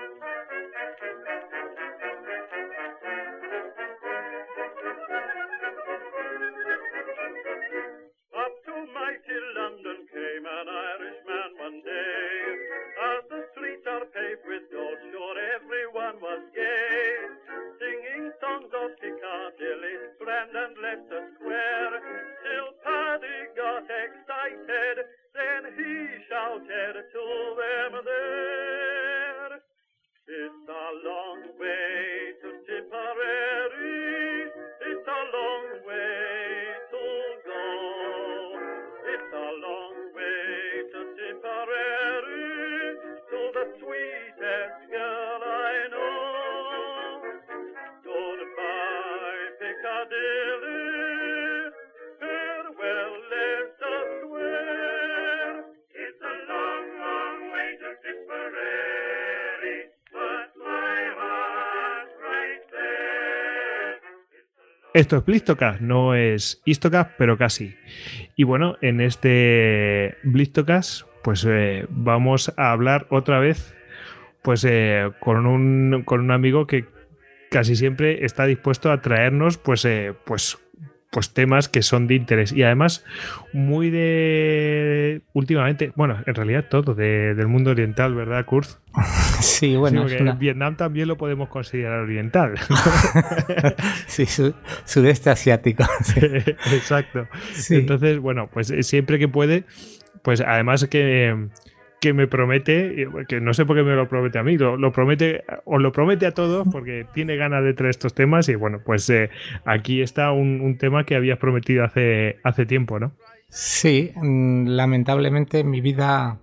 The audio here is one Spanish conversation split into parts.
Thank you. Esto es Blistocast, no es Istocast, pero casi. Y bueno, en este Blistocast, pues eh, vamos a hablar otra vez pues eh, con, un, con un amigo que casi siempre está dispuesto a traernos pues, eh, pues, pues temas que son de interés y además muy de últimamente, bueno, en realidad todo de- del mundo oriental, ¿verdad, Kurz? Sí, bueno, Sí, una- Vietnam también lo podemos considerar oriental. sí, su- sudeste asiático. sí. Exacto. Sí. Entonces, bueno, pues eh, siempre que puede, pues además que, que me promete, eh, que no sé por qué me lo promete a mí, lo, lo promete, o lo promete a todos porque tiene ganas de traer estos temas y bueno, pues eh, aquí está un, un tema que habías prometido hace, hace tiempo, ¿no? Sí, mm, lamentablemente mi vida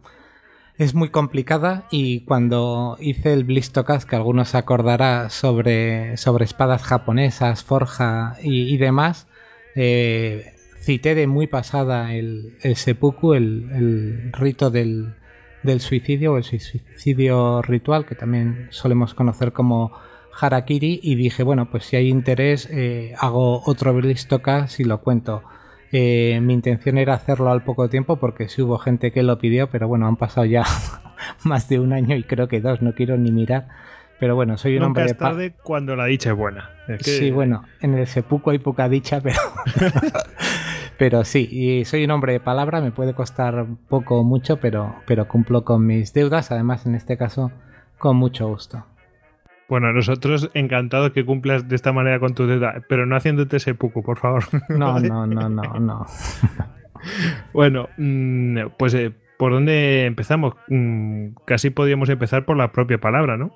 es muy complicada y cuando hice el Blistocast, que algunos acordará sobre, sobre espadas japonesas, forja y, y demás, eh, cité de muy pasada el, el seppuku, el, el rito del, del suicidio o el suicidio ritual, que también solemos conocer como harakiri, y dije, bueno, pues si hay interés, eh, hago otro Blistocast y lo cuento. Eh, mi intención era hacerlo al poco tiempo porque sí hubo gente que lo pidió, pero bueno, han pasado ya más de un año y creo que dos, no quiero ni mirar. Pero bueno, soy un Nunca hombre de es pa- tarde cuando la dicha es buena. Es que- Sí, bueno, en el sepuco hay poca dicha, pero. pero sí, y soy un hombre de palabra, me puede costar poco o mucho, pero, pero cumplo con mis deudas, además en este caso con mucho gusto. Bueno, nosotros encantados que cumplas de esta manera con tu deuda, pero no haciéndote ese puco, por favor. No, no, no, no, no. Bueno, mm, pues eh, ¿por dónde empezamos? Mm, casi podríamos empezar por la propia palabra, ¿no?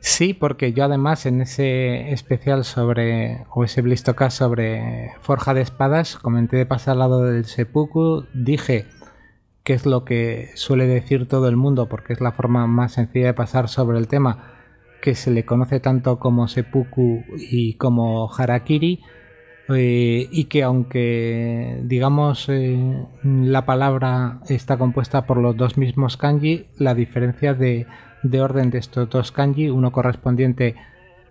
Sí, porque yo además en ese especial sobre, o ese blistocast sobre forja de espadas, comenté de pasar al lado del seppuku, dije que es lo que suele decir todo el mundo, porque es la forma más sencilla de pasar sobre el tema, que se le conoce tanto como seppuku y como harakiri, eh, y que aunque digamos eh, la palabra está compuesta por los dos mismos kanji, la diferencia de, de orden de estos dos kanji, uno correspondiente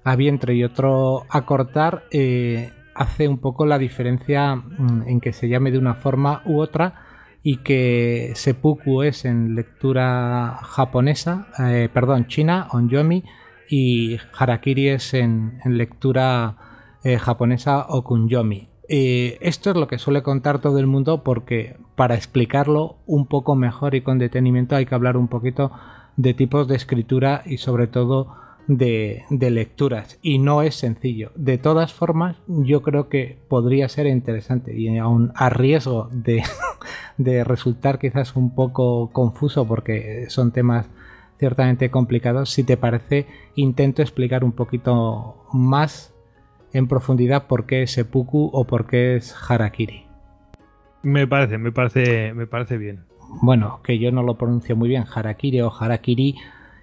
a vientre y otro a cortar, eh, hace un poco la diferencia mm, en que se llame de una forma u otra y que seppuku es en lectura japonesa, perdón, china, onyomi, y harakiri es en, en lectura eh, japonesa o kunyomi. Eh, esto es lo que suele contar todo el mundo porque para explicarlo un poco mejor y con detenimiento hay que hablar un poquito de tipos de escritura y sobre todo de, de lecturas. Y no es sencillo. De todas formas, yo creo que podría ser interesante y aún a riesgo de, de resultar quizás un poco confuso porque son temas ciertamente complicados, si te parece, intento explicar un poquito más en profundidad por qué es seppuku o por qué es harakiri. Me parece, me parece, me parece bien. Bueno, que yo no lo pronuncio muy bien, harakiri o harakiri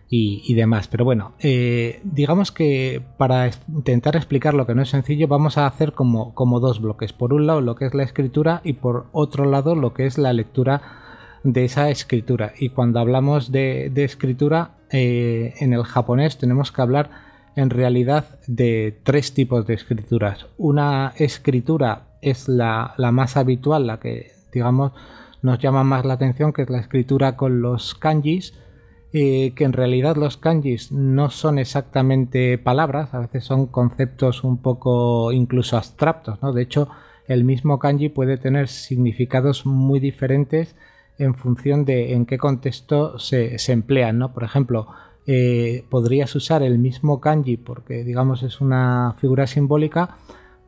y, y demás, pero bueno, eh, digamos que para intentar explicar lo que no es sencillo vamos a hacer como, como dos bloques. Por un lado lo que es la escritura y por otro lado lo que es la lectura de esa escritura. Y cuando hablamos de, escritura eh, en el japonés tenemos que hablar en realidad de tres tipos de escrituras. Una escritura es la, la más habitual, la que digamos nos llama más la atención, que es la escritura con los kanjis. eh, que en realidad los kanjis no son exactamente palabras, a veces son conceptos un poco incluso abstractos, ¿no? De hecho, el mismo kanji puede tener significados muy diferentes en función de en qué contexto se, se emplean, ¿no? Por ejemplo, eh, podrías usar el mismo kanji porque digamos es una figura simbólica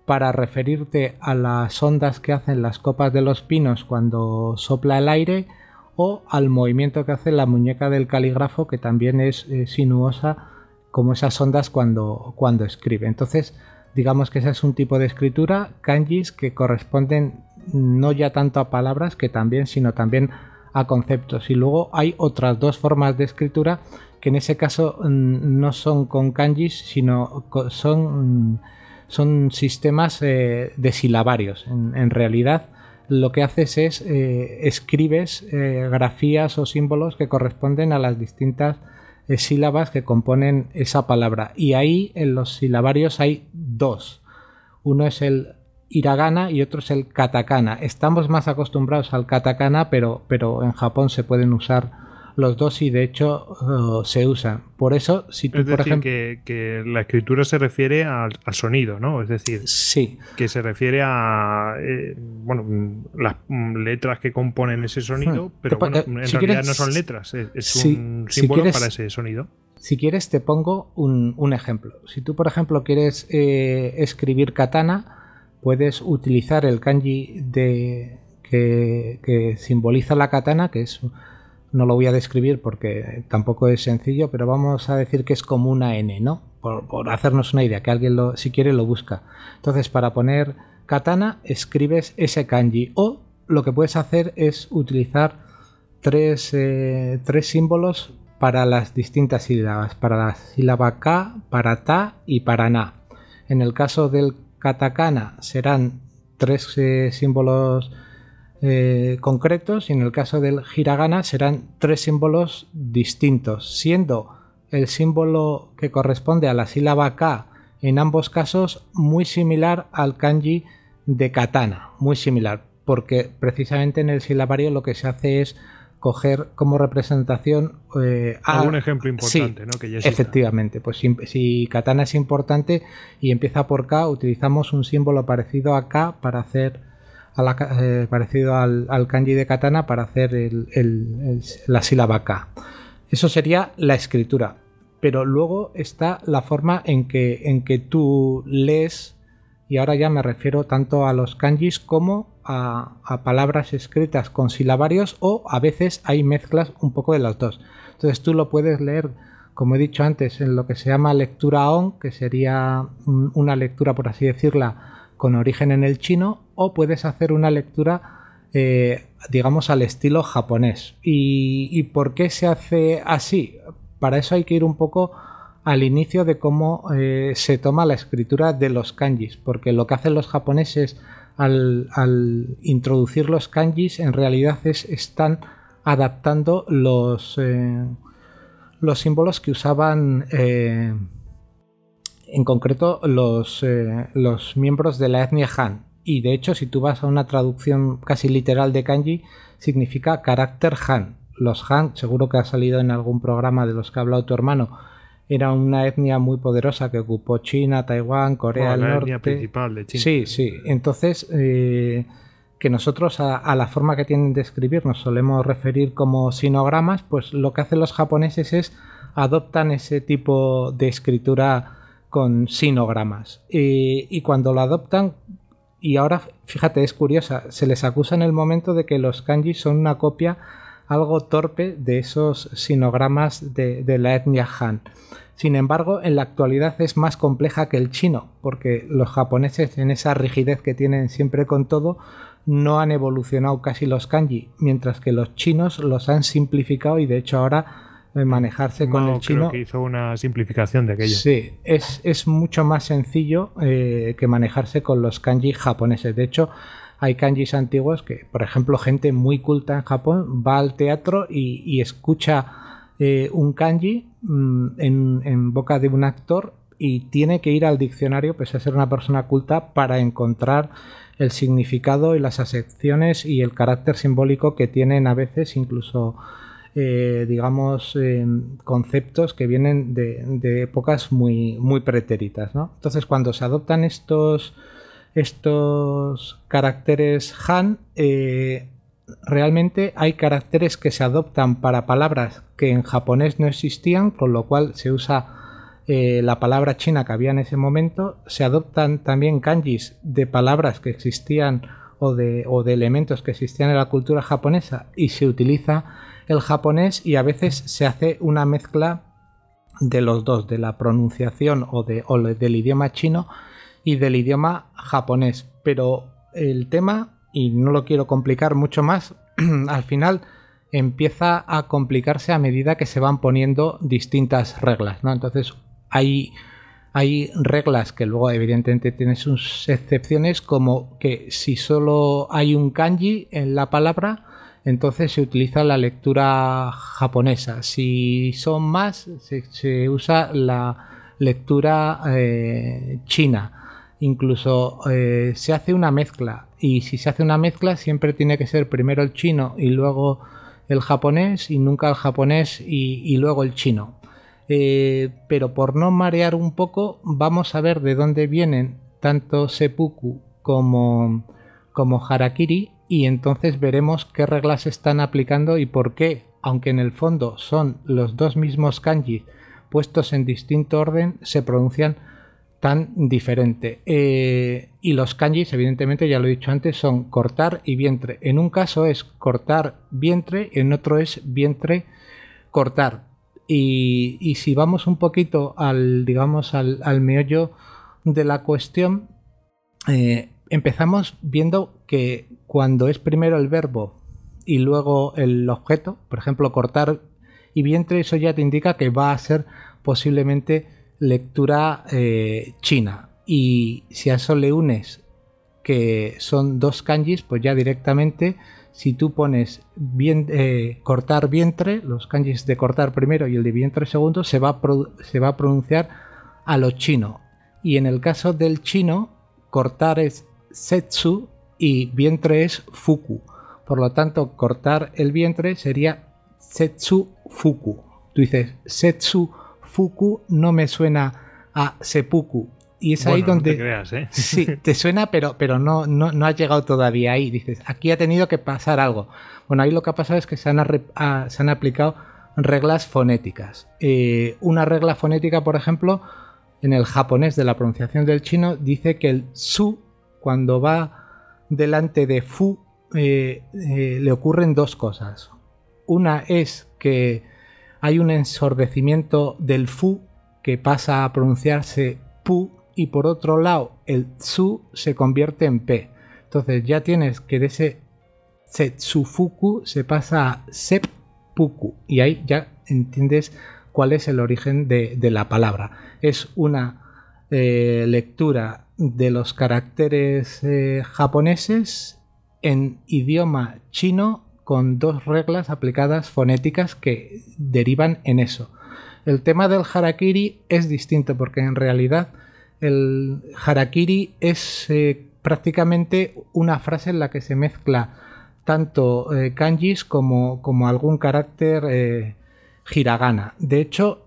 para referirte a las ondas que hacen las copas de los pinos cuando sopla el aire o al movimiento que hace la muñeca del calígrafo que también es sinuosa como esas ondas cuando, cuando escribe. Entonces, digamos que ese es un tipo de escritura, kanjis que corresponden no ya tanto a palabras que también, sino también a conceptos. Y luego hay otras dos formas de escritura que en ese caso mm, no son con kanjis, sino son, mm, son sistemas eh, de silabarios. En, realidad, lo que haces es eh, escribes eh, grafías o símbolos que corresponden a las distintas sílabas que componen esa palabra. Y ahí en los silabarios hay dos. Uno es el hiragana y otro es el katakana. Estamos más acostumbrados al katakana, pero, pero en Japón se pueden usar los dos y de hecho uh, se usan. Por eso, si tú, es por ejemplo. Que, que, la escritura se refiere al, sonido, ¿no? Es decir, sí. que se refiere a eh, bueno, las letras que componen ese sonido, hmm. pero bueno, en realidad no son letras, es, un símbolo para ese sonido. Si quieres, te pongo un, un ejemplo. Si tú, por ejemplo, quieres eh, escribir katana, puedes utilizar el kanji de, que, simboliza la katana, que es no lo voy a describir porque tampoco es sencillo, pero vamos a decir que es como una N, ¿no? Por, hacernos una idea, que alguien lo, si quiere lo busca. Entonces, para poner katana, escribes ese kanji. O lo que puedes hacer es utilizar tres, eh, tres símbolos para las distintas sílabas, para la sílaba K, para Ta y para Na. En el caso del katakana serán tres eh, símbolos eh, concretos y en el caso del hiragana serán tres símbolos distintos, siendo el símbolo que corresponde a la sílaba K en ambos casos muy similar al kanji de katana, muy similar, porque precisamente en el silabario lo que se hace es coger como representación eh, algún ejemplo importante, ¿no? Que efectivamente, pues si, si, katana es importante y empieza por K, utilizamos un símbolo parecido a K para hacer eh, parecido al, kanji de katana para hacer la sílaba K. Eso sería la escritura. Pero luego está la forma en que, en que tú lees, y ahora ya me refiero tanto a los kanjis como a, palabras escritas con silabarios o a veces hay mezclas un poco de las dos. Entonces tú lo puedes leer como he dicho antes, en lo que se llama lectura on, que sería una lectura, por así decirla, con origen en el chino o puedes hacer una lectura eh, digamos al estilo japonés. ¿Y, por qué se hace así? Para eso hay que ir un poco al inicio de cómo eh, se toma la escritura de los kanjis, porque lo que hacen los japoneses al, introducir los kanjis en realidad es están adaptando los, eh, los símbolos que usaban en concreto los, eh, los miembros de la etnia Han. Y de hecho, si tú vas a una traducción casi literal de kanji, significa carácter Han. Los Han, seguro que ha salido en algún programa de los que ha hablado tu hermano, era una etnia muy poderosa que ocupó China, Taiwán, Corea del Norte. Etnia principal de China. Sí, sí. Entonces, eh, que nosotros a, a, la forma que tienen de escribir nos solemos referir como sinogramas, pues lo que hacen los japoneses es adoptan ese tipo de escritura con sinogramas. Y, cuando lo adoptan, y ahora fíjate, es curiosa, se les acusa en el momento de que los kanji son una copia algo torpe de esos sinogramas de, de la etnia Han. Sin embargo, en la actualidad es más compleja que el chino, porque los japoneses en esa rigidez que tienen siempre con todo, no han evolucionado casi los kanji, mientras que los chinos los han simplificado y de hecho ahora manejarse con el chino. que hizo una simplificación de aquello. Sí, es, mucho más sencillo eh, que manejarse con los kanji japoneses. De hecho, hay kanjis antiguos que, por ejemplo, gente muy culta en Japón va al teatro y, escucha eh, un kanji mm, en, boca de un actor y tiene que ir al diccionario, pese a ser una persona culta, para encontrar el significado y las acepciones y el carácter simbólico que tienen a veces incluso eh, digamos, conceptos que vienen de, épocas muy, muy pretéritas. Entonces, cuando se adoptan estos, estos caracteres Han, eh, realmente hay caracteres que se adoptan para palabras que en japonés no existían, con lo cual se usa eh, la palabra china que había en ese momento. Se adoptan también kanjis de palabras que existían o de, o de elementos que existían en la cultura japonesa y se utiliza el japonés y a veces se hace una mezcla de los dos, de la pronunciación o, de, del idioma chino y del idioma japonés. Pero el tema, y no lo quiero complicar mucho más, al final empieza a complicarse a medida que se van poniendo distintas reglas. ¿no? Entonces hay, hay reglas que luego evidentemente tienen sus excepciones, como que si solo hay un kanji en la palabra, entonces se utiliza la lectura japonesa. Si son más, se, usa la lectura eh, china. Incluso eh, se hace una mezcla. Y si se hace una mezcla, siempre tiene que ser primero el chino y luego el japonés, y nunca el japonés y, luego el chino. Eh, pero por no marear un poco, vamos a ver de dónde vienen tanto seppuku como, como harakiri y entonces veremos qué reglas están aplicando y por qué, aunque en el fondo son los dos mismos kanji puestos en distinto orden, se pronuncian tan diferente. Eh, y los kanjis, evidentemente, ya lo he dicho antes, son cortar y vientre. En un caso es cortar vientre, en otro es vientre cortar. Y, si vamos un poquito al, digamos, al, meollo de la cuestión, eh, empezamos viendo que cuando es primero el verbo y luego el objeto, por ejemplo, cortar y vientre, eso ya te indica que va a ser posiblemente lectura eh, china. Y si a eso le unes que son dos kanjis, pues ya directamente, si tú pones bien, eh, cortar vientre, los kanjis de cortar primero y el de vientre segundo, se va, se va a pronunciar a lo chino. Y en el caso del chino, cortar es setsu y vientre es fuku. Por lo tanto, cortar el vientre sería setsu fuku. Tú dices setsu fuku no me suena a seppuku. Y es ahí donde. te ¿eh? Sí, te suena, pero, pero no, no, no has llegado todavía ahí. Dices, aquí ha tenido que pasar algo. Bueno, ahí lo que ha pasado es que se han, ah, se han aplicado reglas fonéticas. Eh, una regla fonética, por ejemplo, en el japonés de la pronunciación del chino, dice que el su cuando va delante de fu, eh, eh, le ocurren dos cosas. Una es que hay un ensordecimiento del fu que pasa a pronunciarse pu y por otro lado el su se convierte en p. Entonces ya tienes que de ese setsufuku se pasa a seppuku y ahí ya entiendes cuál es el origen de, la palabra. Es una eh, lectura de los caracteres eh, japoneses en idioma chino con dos reglas aplicadas fonéticas que derivan en eso. El tema del harakiri es distinto porque en realidad el harakiri es eh, prácticamente una frase en la que se mezcla tanto eh, kanjis como, algún carácter hiragana. De hecho,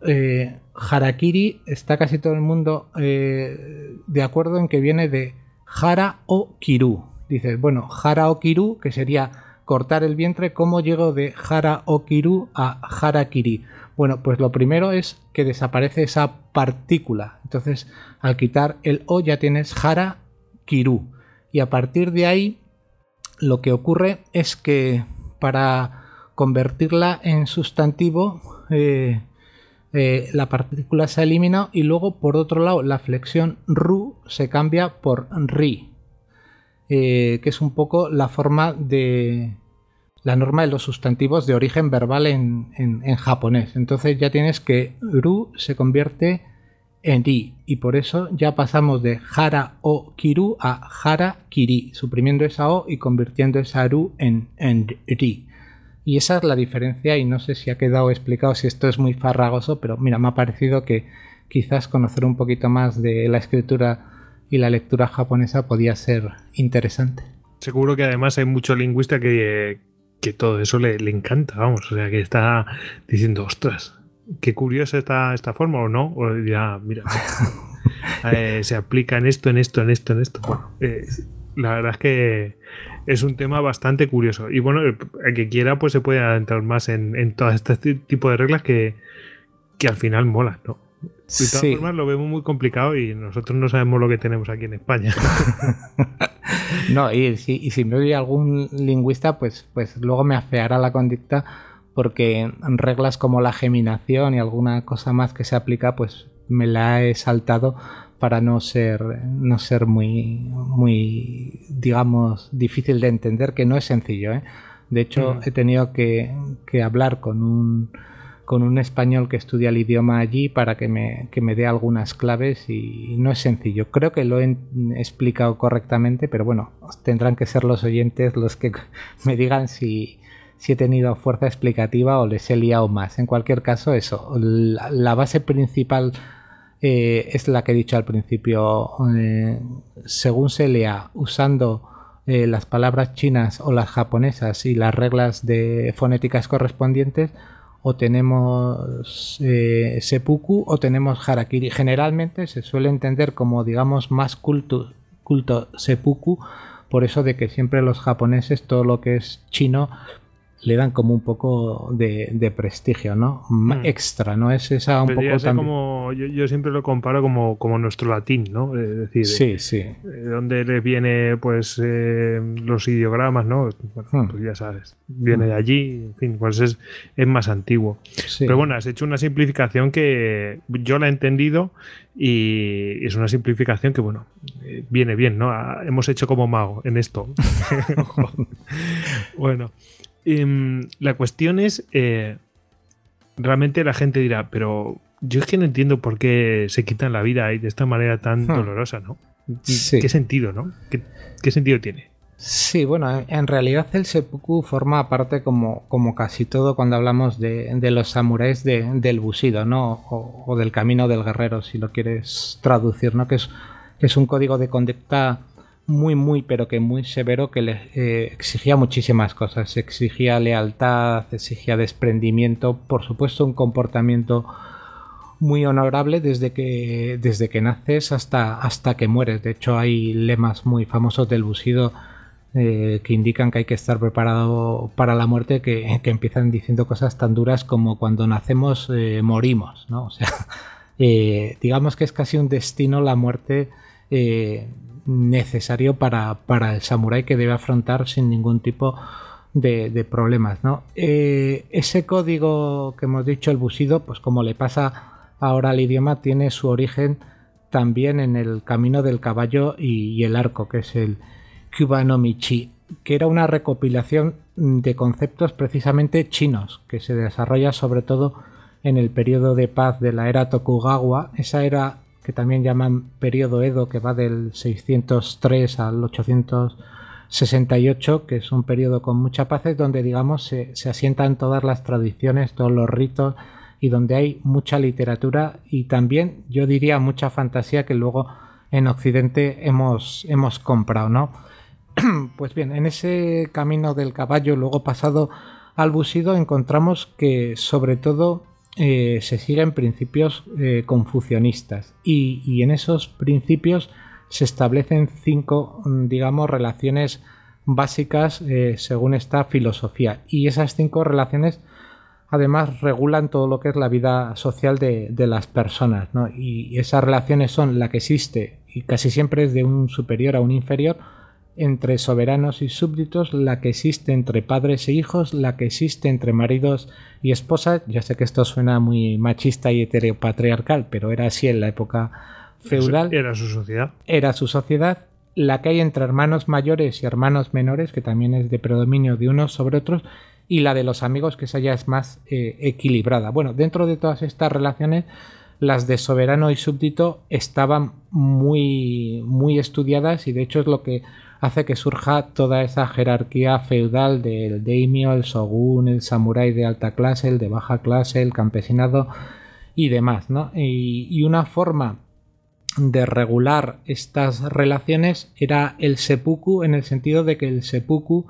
harakiri está casi todo el mundo eh, de acuerdo en que viene de hara o kiru. Dices, bueno, hara o kiru, que sería cortar el vientre, ¿cómo llego de hara o kiru a harakiri? Bueno, pues lo primero es que desaparece esa partícula. Entonces, al quitar el o ya tienes hara kiru. Y a partir de ahí, lo que ocurre es que para convertirla en sustantivo, eh, eh, la partícula se elimina y luego por otro lado la flexión ru se cambia por ri, eh, que es un poco la forma de la norma de los sustantivos de origen verbal en, japonés. Entonces ya tienes que ru se convierte en ri y por eso ya pasamos de hara o kiru a hara kiri, suprimiendo esa o y convirtiendo esa ru en, en ri. Y esa es la diferencia y no sé si ha quedado explicado si esto es muy farragoso, pero mira, me ha parecido que quizás conocer un poquito más de la escritura y la lectura japonesa podía ser interesante. Seguro que además hay mucho lingüista que, que todo eso le, encanta, vamos, o sea, que está diciendo, ostras, qué curiosa está esta forma o no, o ya, mira, eh, se aplica en esto, en esto, en esto, en esto. Bueno, eh, la verdad es que es un tema bastante curioso. Y bueno, el, que quiera, pues se puede adentrar más en, en todo este tipo de reglas que, que al final molan, ¿no? De todas formas, lo vemos muy complicado y nosotros no sabemos lo que tenemos aquí en España. no, y si, si me oye algún lingüista, pues, pues luego me afeará la conducta porque reglas como la geminación y alguna cosa más que se aplica, pues me la he saltado para no ser, no ser muy, muy, digamos, difícil de entender, que no es sencillo. ¿eh? De hecho, mm. he tenido que, que hablar con un con un español que estudia el idioma allí para que me, me dé algunas claves y no es sencillo. Creo que lo he explicado correctamente, pero bueno, tendrán que ser los oyentes los que me digan si, si he tenido fuerza explicativa o les he liado más. En cualquier caso, eso, la, base principal eh, es la que he dicho al principio. Eh, según se lea, usando eh, las palabras chinas o las japonesas y las reglas de fonéticas correspondientes, o tenemos eh, seppuku o tenemos harakiri. Generalmente se suele entender como, digamos, más culto, culto seppuku, por eso de que siempre los japoneses, todo lo que es chino, le dan como un poco de, prestigio, ¿no? Mm. Extra, ¿no? Es esa un poco como yo, siempre lo comparo como, como nuestro latín, ¿no? Es decir, sí, sí. donde le viene pues eh, los ideogramas, ¿no? Bueno, mm. pues ya sabes, viene de mm. allí, en fin, pues es, es más antiguo. Pero bueno, has hecho una simplificación que yo la he entendido y es una simplificación que, bueno, eh, viene bien, ¿no? Ah, hemos hecho como mago en esto. bueno. Em, la cuestión es, eh, realmente la gente dirá, pero yo es que no entiendo por qué se quitan la vida de esta manera tan hmm. dolorosa, ¿no? ¿Qué sentido, no? ¿Qué, sentido tiene? Sí, bueno, en realidad el seppuku forma parte como, como casi todo cuando hablamos de, los samuráis del busido, ¿no? O, del camino del guerrero, si lo quieres traducir, ¿no? Que es, que es un código de conducta muy, muy, pero que muy severo que le eh, exigía muchísimas cosas. Exigía lealtad, exigía desprendimiento, por supuesto un comportamiento muy honorable desde que, desde que naces hasta, hasta que mueres. De hecho, hay lemas muy famosos del busido eh, que indican que hay que estar preparado para la muerte, que, empiezan diciendo cosas tan duras como cuando nacemos eh, morimos. ¿no? O sea, digamos que es casi un destino la muerte necesario para, el samurái que debe afrontar sin ningún tipo de, problemas. ¿no? Eh, ese código que hemos dicho, el busido, pues como le pasa ahora al idioma, tiene su origen también en el camino del caballo y, el arco, que es el Kubano-Michi, que era una recopilación de conceptos precisamente chinos, que se desarrolla sobre todo en el periodo de paz de la era Tokugawa. Esa era que también llaman periodo Edo, que va del 603 al 868, que es un periodo con mucha paz, donde digamos se, asientan todas las tradiciones, todos los ritos y donde hay mucha literatura y también yo diría mucha fantasía que luego en Occidente hemos, hemos comprado, ¿no? Pues bien, en ese camino del caballo, luego pasado al busido, encontramos que sobre todo eh, se siguen principios eh, confucionistas. Y, en esos principios se establecen cinco, mm, digamos, relaciones básicas eh, según esta filosofía. Y esas cinco relaciones además regulan todo lo que es la vida social de, las personas y esas relaciones son la que existe y casi siempre es de un superior a un inferior entre soberanos y súbditos, la que existe entre padres e hijos, la que existe entre maridos y esposas. Ya sé que esto suena muy machista y heteropatriarcal, pero era así en la época feudal. Era su sociedad. Era su sociedad. La que hay entre hermanos mayores y hermanos menores, que también es de predominio de unos sobre otros, y la de los amigos, que esa ya es más eh, equilibrada. Bueno, dentro de todas estas relaciones, las de soberano y súbdito estaban muy, muy estudiadas y de hecho es lo que hace que surja toda esa jerarquía feudal del daimyo, el shogun, el samurái de alta clase, el de baja clase, el campesinado y demás, ¿no? Y, una forma de regular estas relaciones era el seppuku en el sentido de que el seppuku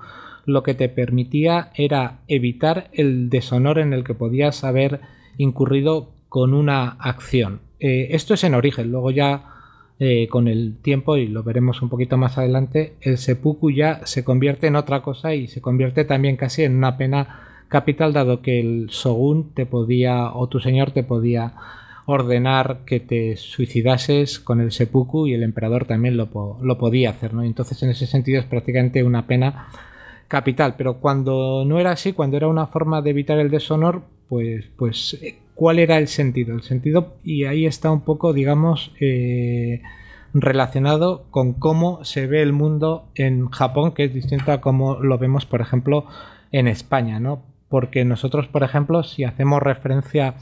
lo que te permitía era evitar el deshonor en el que podías haber incurrido con una acción. Eh, esto es en origen, luego ya eh, con el tiempo, y lo veremos un poquito más adelante, el seppuku ya se convierte en otra cosa y se convierte también casi en una pena capital, dado que el shogun te podía, o tu señor te podía ordenar que te suicidases con el seppuku y el emperador también lo, lo podía hacer, ¿no? Entonces en ese sentido es prácticamente una pena capital, pero cuando no era así, cuando era una forma de evitar el deshonor, pues, pues, eh, ¿cuál era el sentido? El sentido, y ahí está un poco, digamos, eh, relacionado con cómo se ve el mundo en Japón, que es distinto a cómo lo vemos, por ejemplo, en España, ¿no? Porque nosotros, por ejemplo, si hacemos referencia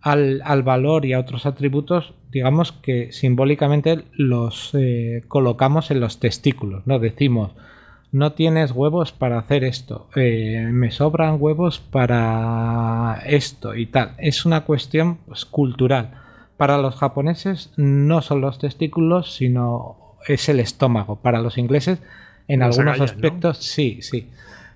al, valor y a otros atributos, digamos que simbólicamente los eh, colocamos en los testículos, ¿no? Decimos, no tienes huevos para hacer esto, eh, me sobran huevos para esto y tal. Es una cuestión pues, cultural. Para los japoneses no son los testículos, sino es el estómago. Para los ingleses, en algunos aspectos, sí, sí.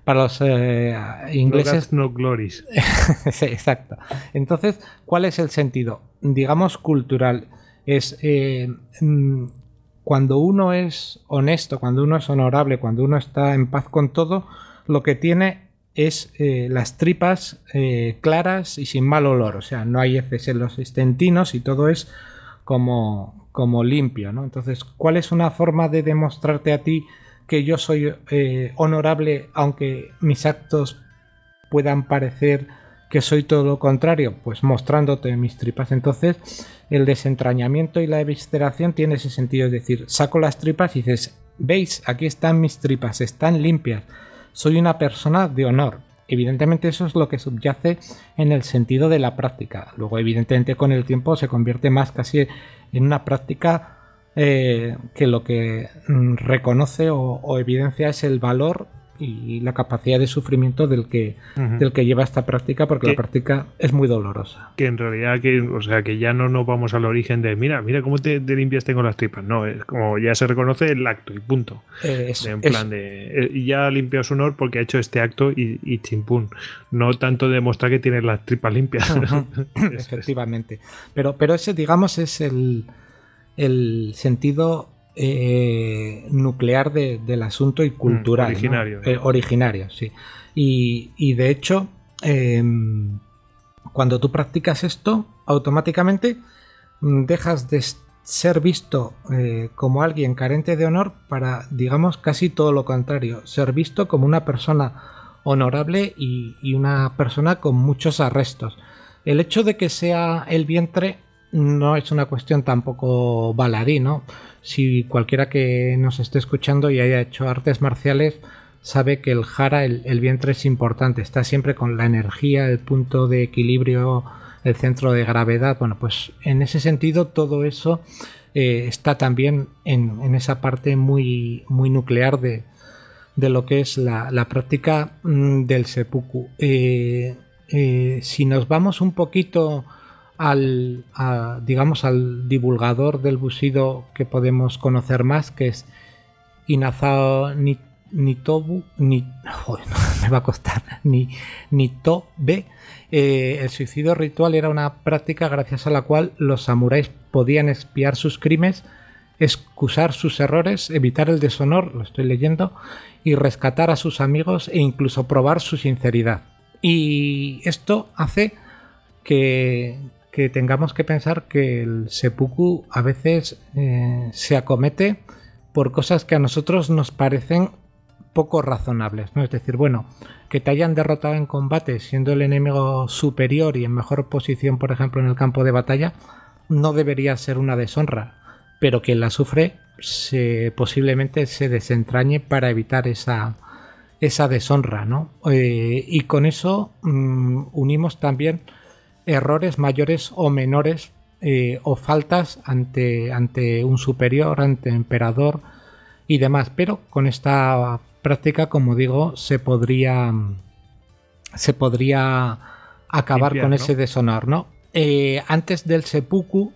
Para los eh, ingleses... No glories. sí, exacto. Entonces, ¿cuál es el sentido? Digamos cultural. Es eh, mm, cuando uno es honesto, cuando uno es honorable, cuando uno está en paz con todo, lo que tiene es eh, las tripas eh, claras y sin mal olor. O sea, no hay heces en los estentinos y todo es como, como limpio. ¿no? Entonces, ¿cuál es una forma de demostrarte a ti que yo soy eh, honorable aunque mis actos puedan parecer que soy todo lo contrario? Pues mostrándote mis tripas. Entonces, el desentrañamiento y la evisceración tiene ese sentido, es decir, saco las tripas y dices, veis, aquí están mis tripas, están limpias, soy una persona de honor. Evidentemente eso es lo que subyace en el sentido de la práctica. Luego, evidentemente, con el tiempo se convierte más casi en una práctica eh, que lo que mm, reconoce o evidencia es el valor y la capacidad de sufrimiento del que, del que lleva esta práctica, porque la práctica es muy dolorosa. Que en realidad, que, o sea, que ya no nos vamos al origen de, mira, mira cómo te, limpias tengo las tripas. No, es como ya se reconoce el acto y punto. en plan de, eh, ya limpia su honor porque ha hecho este acto y, y chimpún. No tanto demostrar que tiene las tripas limpias. Efectivamente. Pero, pero ese, digamos, es el, el sentido eh, nuclear del asunto y mm, cultural. originario. Eh, originario, sí. Y, de hecho, em, cuando tú practicas esto, automáticamente mm, dejas de ser visto eh, como alguien carente de honor para, digamos, casi todo lo contrario, ser visto como una persona honorable y, y una persona con muchos arrestos. El hecho de que sea el vientre no es una cuestión tampoco baladí, ¿no? Si cualquiera que nos esté escuchando y haya hecho artes marciales sabe que el jara, el, vientre es importante, está siempre con la energía, el punto de equilibrio, el centro de gravedad. Bueno, pues en ese sentido todo eso eh, está también en, esa parte muy, muy nuclear de, lo que es la, práctica mm, del seppuku. Eh, eh, si nos vamos un poquito al, digamos, al divulgador del busido que podemos conocer más, que es Inazao ni, me va a costar, ni, Nitobe. Eh, el suicidio ritual era una práctica gracias a la cual los samuráis podían espiar sus crímenes, excusar sus errores, evitar el deshonor, lo estoy leyendo, y rescatar a sus amigos e incluso probar su sinceridad. Y esto hace que, que tengamos que pensar que el seppuku a veces eh, se acomete por cosas que a nosotros nos parecen poco razonables, ¿no? Es decir, bueno, que te hayan derrotado en combate siendo el enemigo superior y en mejor posición, por ejemplo, en el campo de batalla, no debería ser una deshonra, pero quien la sufre posiblemente se desentrañe para evitar esa, esa deshonra, ¿no? Eh, y con eso mm, unimos también errores mayores o menores eh, o faltas ante, ante un superior, ante emperador y demás. Pero con esta práctica, como digo, se podría se podría acabar con ese deshonor, ¿no? Eh, antes del seppuku,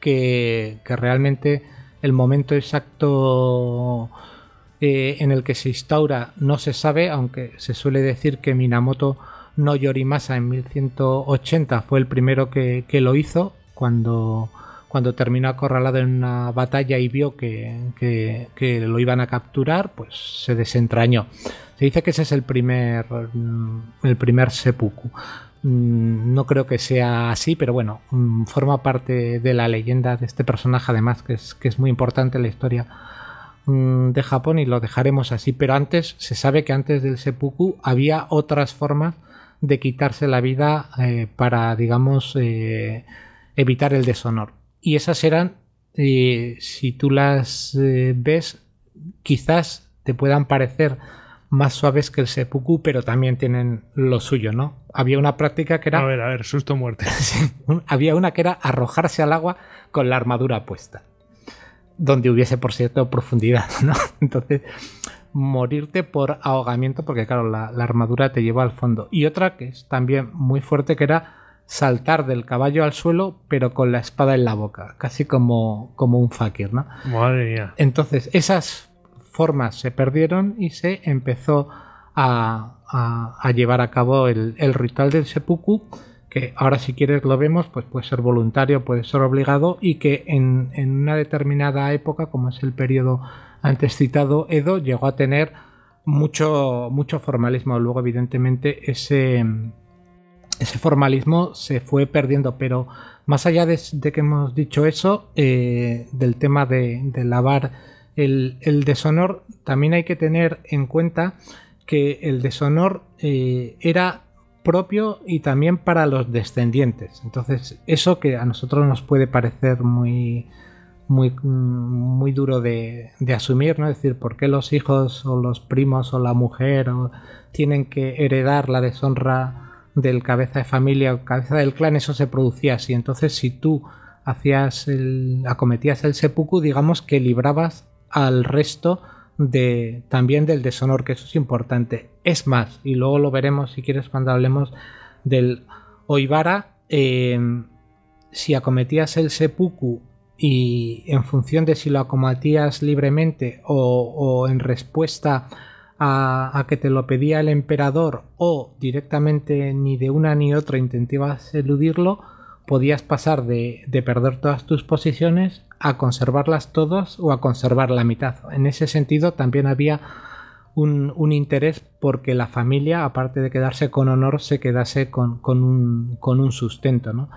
que, que, realmente el momento exacto eh, en el que se instaura no se sabe, aunque se suele decir que Minamoto no Yorimasa en 1180 fue el primero que, lo hizo cuando, cuando terminó acorralado en una batalla y vio que, lo iban a capturar, pues se desentrañó. Se dice que ese es el primer, mm, el primer seppuku. Mm, no creo que sea así, pero bueno, mm, forma parte de la leyenda de este personaje, además, que es, que es muy importante en la historia de Japón y lo dejaremos así. Pero antes, se sabe que antes del seppuku había otras formas de quitarse la vida eh, para, digamos, eh, evitar el deshonor. Y esas eran, eh, si tú las ves, quizás te puedan parecer más suaves que el seppuku, pero también tienen lo suyo, ¿no? Había una práctica que era... A ver, a ver, susto muerte. había una que era arrojarse al agua con la armadura puesta, donde hubiese, por cierto, profundidad, ¿no? Entonces, morirte por ahogamiento, porque claro, la, armadura te lleva al fondo. Y otra que es también muy fuerte, que era saltar del caballo al suelo, pero con la espada en la boca, casi como, como un fakir, ¿no? Madre mía. Entonces, esas formas se perdieron y se empezó a, llevar a cabo el, ritual del seppuku que ahora si quieres lo vemos, pues puede ser voluntario, puede ser obligado y que en, una determinada época, como es el periodo antes citado, Edo llegó a tener mucho, mucho formalismo. Luego, evidentemente, ese, ese formalismo se fue perdiendo, pero más allá de, que hemos dicho eso, eh, del tema de, lavar el, deshonor, también hay que tener en cuenta que el deshonor eh, era propio y también para los descendientes. Entonces, eso que a nosotros nos puede parecer muy, muy, muy duro de, asumir, ¿no? Es decir, ¿por qué los hijos o los primos o la mujer tienen que heredar la deshonra del cabeza de familia o cabeza del clan? Eso se producía así. Entonces, si tú hacías el, acometías el seppuku, digamos que librabas al resto de también del deshonor, que eso es importante. Es más, y luego lo veremos si quieres cuando hablemos del Oibara, em, si acometías el seppuku y en función de si lo acometías libremente o, en respuesta a, a, que te lo pedía el emperador o directamente ni de una ni otra intentabas eludirlo, podías pasar de, perder todas tus posiciones a conservarlas todas o a conservar la mitad. En ese sentido también había un, interés porque la familia, aparte de quedarse con honor, se quedase con, un, sustento. ¿no?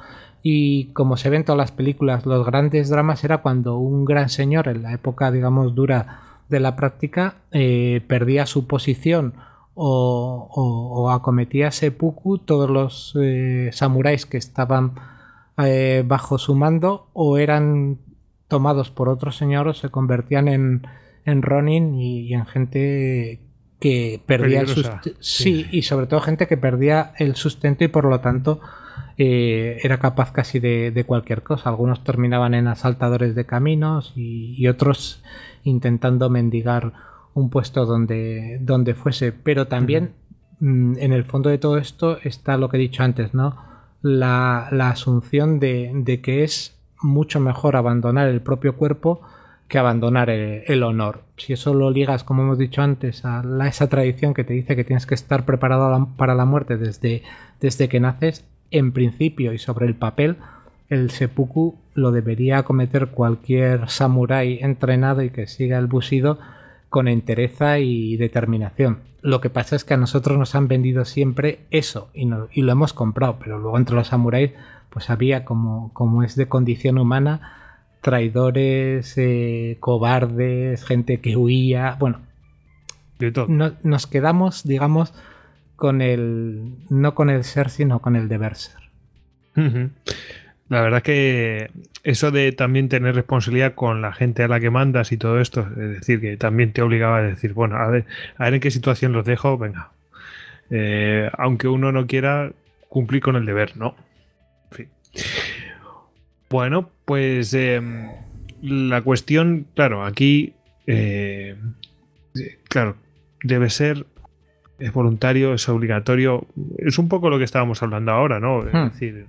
Y como se ven en todas las películas, los grandes dramas era cuando un gran señor, en la época, digamos, dura de la práctica, eh, perdía su posición o, acometía seppuku, todos los eh, samuráis que estaban eh, bajo su mando o eran tomados por otros señores, se convertían en, en Ronin y, en gente que perdía el sustento. Sí. y sobre todo gente que perdía el sustento y por lo tanto eh, era capaz casi de, cualquier cosa. Algunos terminaban en asaltadores de caminos y, otros intentando mendigar un puesto donde, donde fuese. Pero también mm, en el fondo de todo esto está lo que he dicho antes, ¿no? la, asunción de, que es mucho mejor abandonar el propio cuerpo que abandonar el, honor. Si eso lo ligas, como hemos dicho antes, a esa tradición que te dice que tienes que estar preparado para la muerte desde, desde que naces, en principio y sobre el papel, el seppuku lo debería cometer cualquier samurái entrenado y que siga el busido con entereza y determinación. Lo que pasa es que a nosotros nos han vendido siempre eso y, lo hemos comprado, pero luego entre los samuráis pues había como, como es de condición humana traidores, eh, cobardes, gente que huía, bueno, nos quedamos, digamos, con el no con el ser, sino con el deber ser. La verdad que eso de también tener responsabilidad con la gente a la que mandas y todo esto, es decir, que también te obligaba a decir, bueno, a ver, a ver en qué situación los dejo, venga. Eh, aunque uno no quiera cumplir con el deber, ¿no? Bueno, pues em, la cuestión, claro, aquí, eh, claro, debe ser, es voluntario, es obligatorio, es un poco lo que estábamos hablando ahora, ¿no? Es hmm. decir,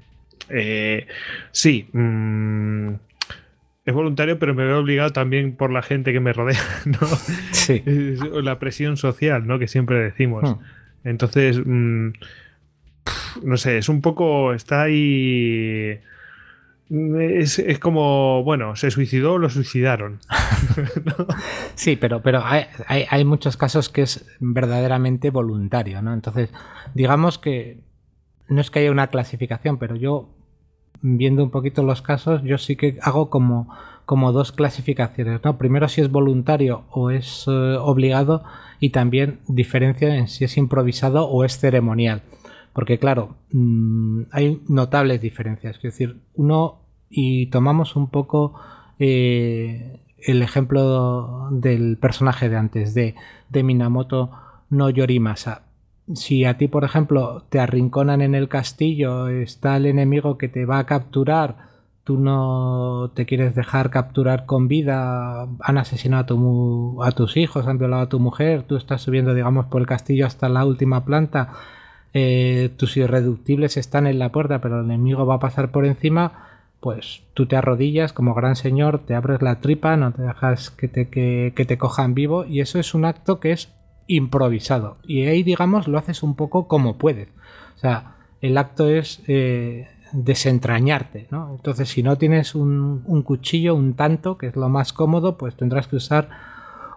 eh, sí, mm, es voluntario, pero me veo obligado también por la gente que me rodea, ¿no? Sí. La presión social, ¿no? Que siempre decimos. Hmm. Entonces, mm, no sé, es un poco. Está ahí. Es, es, como, bueno, se suicidó o lo suicidaron. ¿no? Sí, pero, pero hay, hay, hay, muchos casos que es verdaderamente voluntario, ¿no? Entonces, digamos que no es que haya una clasificación, pero yo, viendo un poquito los casos, yo sí que hago como, como dos clasificaciones, ¿no? Primero si es voluntario o es eh, obligado y también diferencia en si es improvisado o es ceremonial. Porque claro, mmm, hay notables diferencias. Es decir, uno, y tomamos un poco eh, el ejemplo del personaje de antes, de, de Minamoto no Yorimasa. Si a ti, por ejemplo, te arrinconan en el castillo, está el enemigo que te va a capturar, tú no te quieres dejar capturar con vida, han asesinado a, tu, a tus hijos, han violado a tu mujer, tú estás subiendo, digamos, por el castillo hasta la última planta eh, tus irreductibles están en la puerta, pero el enemigo va a pasar por encima, pues tú te arrodillas como gran señor, te abres la tripa, no te dejas que te, que, que te cojan vivo, y eso es un acto que es improvisado. Y ahí, digamos, lo haces un poco como puedes. O sea, el acto es eh, desentrañarte, ¿no? Entonces, si no tienes un, un, cuchillo, un tanto, que es lo más cómodo, pues tendrás que usar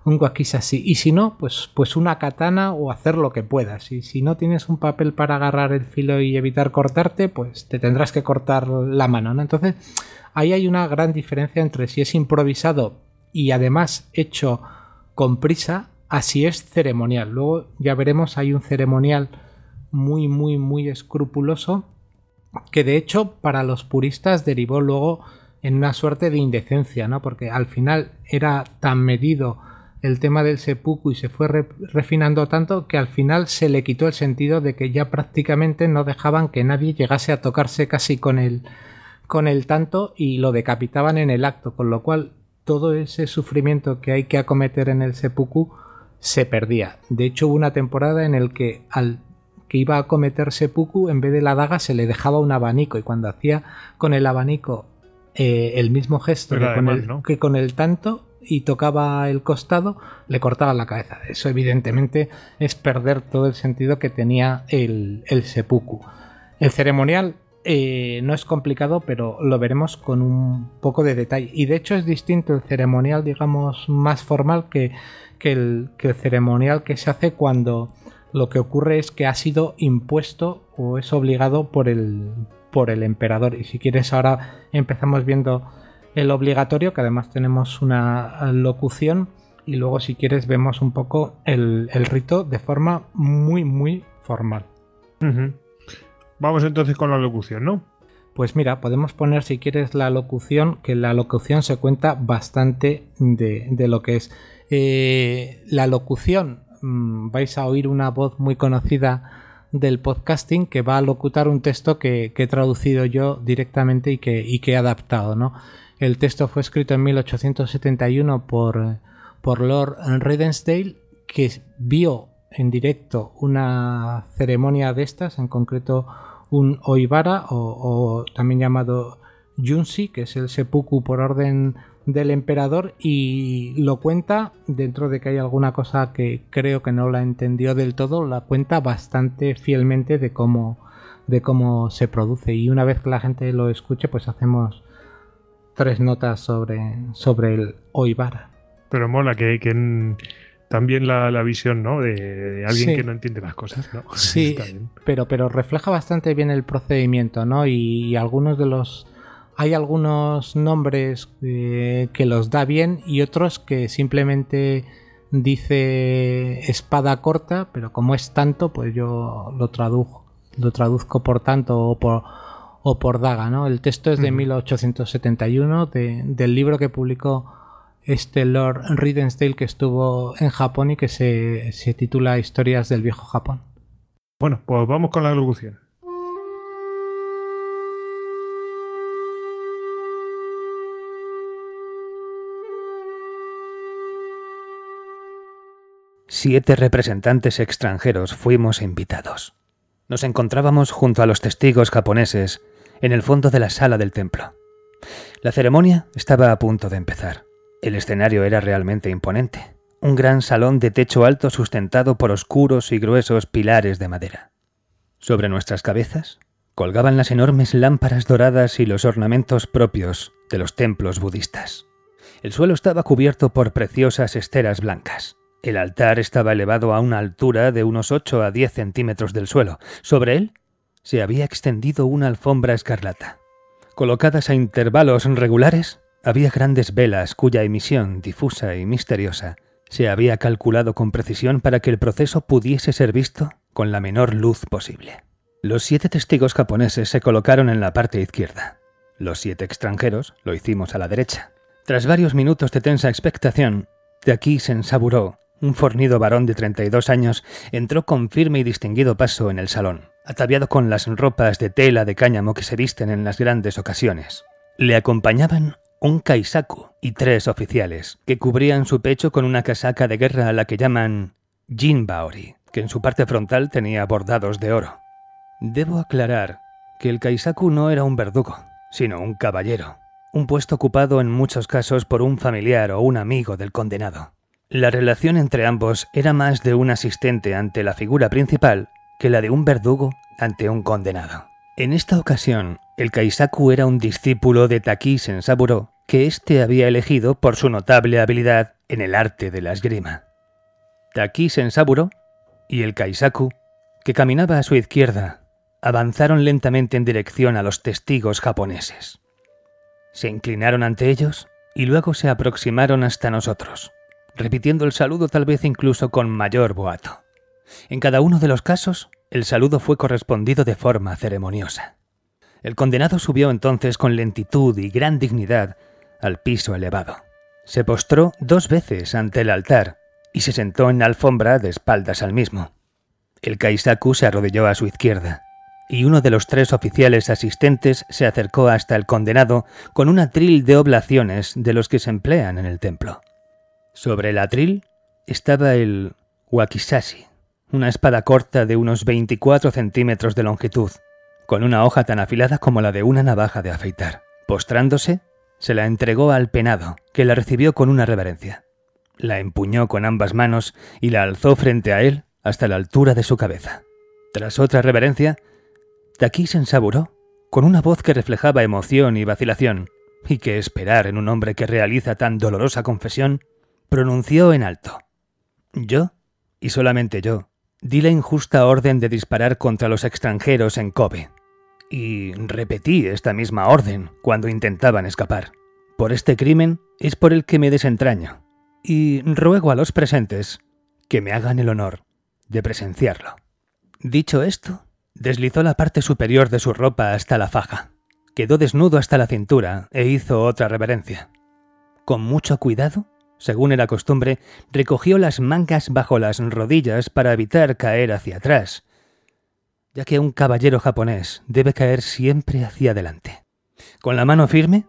un así Y si no, pues, pues una katana o hacer lo que puedas. Y si no tienes un papel para agarrar el filo y evitar cortarte, pues te tendrás que cortar la mano, ¿no? Entonces, ahí hay una gran diferencia entre si es improvisado y además hecho con prisa, así es ceremonial. Luego ya veremos, hay un ceremonial muy, muy, muy escrupuloso que de hecho para los puristas derivó luego en una suerte de indecencia, ¿no? Porque al final era tan medido el tema del seppuku y se fue re refinando tanto que al final se le quitó el sentido de que ya prácticamente no dejaban que nadie llegase a tocarse casi con el con el tanto y lo decapitaban en el acto, con lo cual todo ese sufrimiento que hay que acometer en el seppuku se perdía. De hecho, hubo una temporada en el que al que iba a cometer seppuku, en vez de la daga se le dejaba un abanico y cuando hacía con el abanico eh, el mismo gesto que con, mal, el, ¿no? que con, el, tanto y tocaba el costado, le cortaba la cabeza. Eso evidentemente es perder todo el sentido que tenía el, el seppuku. El ceremonial eh, no es complicado, pero lo veremos con un poco de detalle. Y de hecho es distinto el ceremonial, digamos, más formal que, que, el, que el ceremonial que se hace cuando lo que ocurre es que ha sido impuesto o es obligado por el, por el emperador. Y si quieres ahora empezamos viendo el obligatorio, que además tenemos una locución. Y luego si quieres vemos un poco el, el rito de forma muy, muy formal. Uh -huh. Vamos entonces con la locución, ¿no? Pues mira, podemos poner si quieres la locución, que la locución se cuenta bastante de, de lo que es. Eh, la locución, mmm, vais a oír una voz muy conocida del podcasting que va a locutar un texto que, que he traducido yo directamente y que, y que he adaptado, ¿no? El texto fue escrito en 1871 por, por Lord Redensdale, que vio en directo una ceremonia de estas, en concreto un Oibara o, también llamado Junsi, que es el seppuku por orden del emperador y lo cuenta dentro de que hay alguna cosa que creo que no la entendió del todo, la cuenta bastante fielmente de cómo de cómo se produce. Y una vez que la gente lo escuche pues hacemos tres notas sobre, sobre el Oibara. Pero mola que, que también la, la, visión ¿no? de, de alguien sí. que no entiende las cosas. ¿no? Sí, pero, pero refleja bastante bien el procedimiento, ¿no? Y, y algunos de los. Hay algunos nombres eh, que los da bien y otros que simplemente dice espada corta, pero como es tanto, pues yo lo traduzco, lo traduzco por tanto o por, o por daga, ¿no? El texto es de uh -huh. 1871 de, del libro que publicó este Lord Ridensdale que estuvo en Japón y que se, se titula Historias del viejo Japón. Bueno, pues vamos con la locución. Siete representantes extranjeros fuimos invitados. Nos encontrábamos junto a los testigos japoneses en el fondo de la sala del templo. La ceremonia estaba a punto de empezar. El escenario era realmente imponente. Un gran salón de techo alto sustentado por oscuros y gruesos pilares de madera. Sobre nuestras cabezas colgaban las enormes lámparas doradas y los ornamentos propios de los templos budistas. El suelo estaba cubierto por preciosas esteras blancas. El altar estaba elevado a una altura de unos 8 a 10 centímetros del suelo. Sobre él se había extendido una alfombra escarlata. Colocadas a intervalos regulares, había grandes velas cuya emisión, difusa y misteriosa, se había calculado con precisión para que el proceso pudiese ser visto con la menor luz posible. Los siete testigos japoneses se colocaron en la parte izquierda. Los siete extranjeros lo hicimos a la derecha. Tras varios minutos de tensa expectación, de aquí se ensaburó un fornido varón de 32 años entró con firme y distinguido paso en el salón, ataviado con las ropas de tela de cáñamo que se visten en las grandes ocasiones. Le acompañaban un kaisaku y tres oficiales, que cubrían su pecho con una casaca de guerra a la que llaman jinbaori, que en su parte frontal tenía bordados de oro. Debo aclarar que el kaisaku no era un verdugo, sino un caballero, un puesto ocupado en muchos casos por un familiar o un amigo del condenado. La relación entre ambos era más de un asistente ante la figura principal que la de un verdugo ante un condenado. En esta ocasión, el Kaisaku era un discípulo de Taki Sensaburo que éste había elegido por su notable habilidad en el arte de la esgrima. Taki Sensaburo y el Kaisaku, que caminaba a su izquierda, avanzaron lentamente en dirección a los testigos japoneses. Se inclinaron ante ellos y luego se aproximaron hasta nosotros repitiendo el saludo tal vez incluso con mayor boato. En cada uno de los casos, el saludo fue correspondido de forma ceremoniosa. El condenado subió entonces con lentitud y gran dignidad al piso elevado. Se postró dos veces ante el altar y se sentó en la alfombra de espaldas al mismo. El Kaisaku se arrodilló a su izquierda, y uno de los tres oficiales asistentes se acercó hasta el condenado con un atril de oblaciones de los que se emplean en el templo. Sobre el atril estaba el wakizashi, una espada corta de unos 24 centímetros de longitud, con una hoja tan afilada como la de una navaja de afeitar. Postrándose, se la entregó al penado, que la recibió con una reverencia. La empuñó con ambas manos y la alzó frente a él hasta la altura de su cabeza. Tras otra reverencia, Taki se ensaburó, con una voz que reflejaba emoción y vacilación, y que esperar en un hombre que realiza tan dolorosa confesión pronunció en alto. Yo, y solamente yo, di la injusta orden de disparar contra los extranjeros en Kobe. Y repetí esta misma orden cuando intentaban escapar. Por este crimen es por el que me desentraño. Y ruego a los presentes que me hagan el honor de presenciarlo. Dicho esto, deslizó la parte superior de su ropa hasta la faja, quedó desnudo hasta la cintura e hizo otra reverencia. Con mucho cuidado, según era costumbre, recogió las mangas bajo las rodillas para evitar caer hacia atrás, ya que un caballero japonés debe caer siempre hacia adelante. Con la mano firme,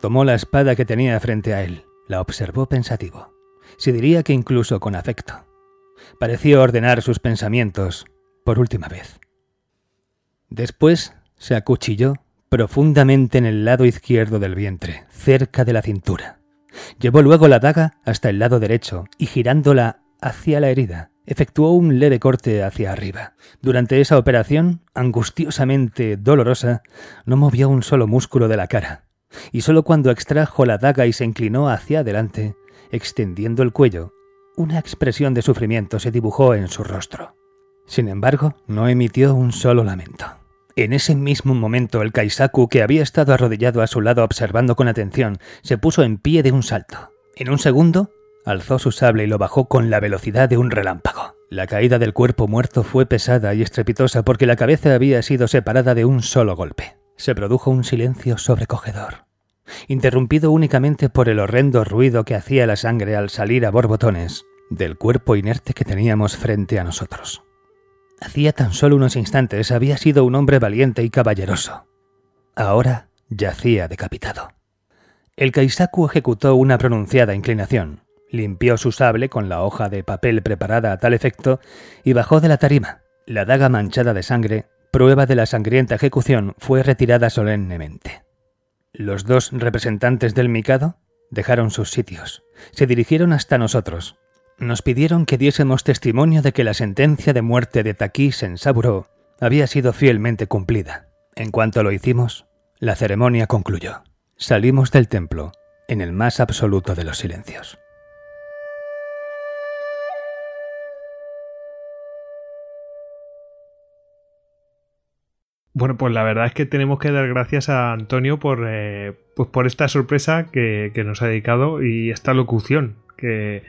tomó la espada que tenía frente a él, la observó pensativo, se diría que incluso con afecto. Pareció ordenar sus pensamientos por última vez. Después se acuchilló profundamente en el lado izquierdo del vientre, cerca de la cintura. Llevó luego la daga hasta el lado derecho y girándola hacia la herida, efectuó un leve corte hacia arriba. Durante esa operación, angustiosamente dolorosa, no movió un solo músculo de la cara, y solo cuando extrajo la daga y se inclinó hacia adelante, extendiendo el cuello, una expresión de sufrimiento se dibujó en su rostro. Sin embargo, no emitió un solo lamento. En ese mismo momento el Kaisaku, que había estado arrodillado a su lado observando con atención, se puso en pie de un salto. En un segundo, alzó su sable y lo bajó con la velocidad de un relámpago. La caída del cuerpo muerto fue pesada y estrepitosa porque la cabeza había sido separada de un solo golpe. Se produjo un silencio sobrecogedor, interrumpido únicamente por el horrendo ruido que hacía la sangre al salir a borbotones del cuerpo inerte que teníamos frente a nosotros. Hacía tan solo unos instantes había sido un hombre valiente y caballeroso. Ahora yacía decapitado. El Kaisaku ejecutó una pronunciada inclinación, limpió su sable con la hoja de papel preparada a tal efecto y bajó de la tarima. La daga manchada de sangre, prueba de la sangrienta ejecución, fue retirada solemnemente. Los dos representantes del Mikado dejaron sus sitios, se dirigieron hasta nosotros. Nos pidieron que diésemos testimonio de que la sentencia de muerte de Taki Sensaburo había sido fielmente cumplida. En cuanto lo hicimos, la ceremonia concluyó. Salimos del templo en el más absoluto de los silencios. Bueno, pues la verdad es que tenemos que dar gracias a Antonio por, eh, pues por esta sorpresa que, nos ha dedicado y esta locución, que